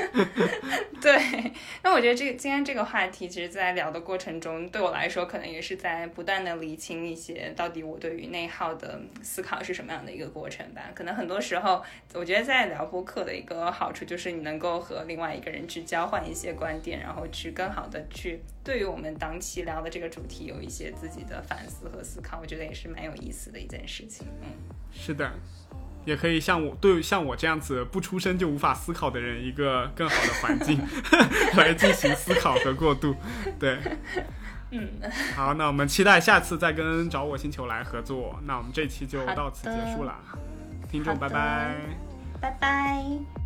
S3: 对，那我觉得这个今天这个话题，其实，在聊的过程中，对我来说，可能也是在不断的理清一些，到底我对于内耗的思考是什么样的一个过程吧。可能很多时候，我觉得在聊播客的一个好处，就是你能够和另外一个人去交换一些观点，然后去更好的去对于我们当期聊的这个主题有一些。自己的反思和思考，我觉得也是蛮有意思的一件事情。嗯，
S2: 是的，也可以像我对像我这样子不出声就无法思考的人，一个更好的环境 来进行思考和过渡。对，
S3: 嗯，
S2: 好，那我们期待下次再跟找我星球来合作。那我们这期就到此结束了，听众拜拜，
S3: 拜拜。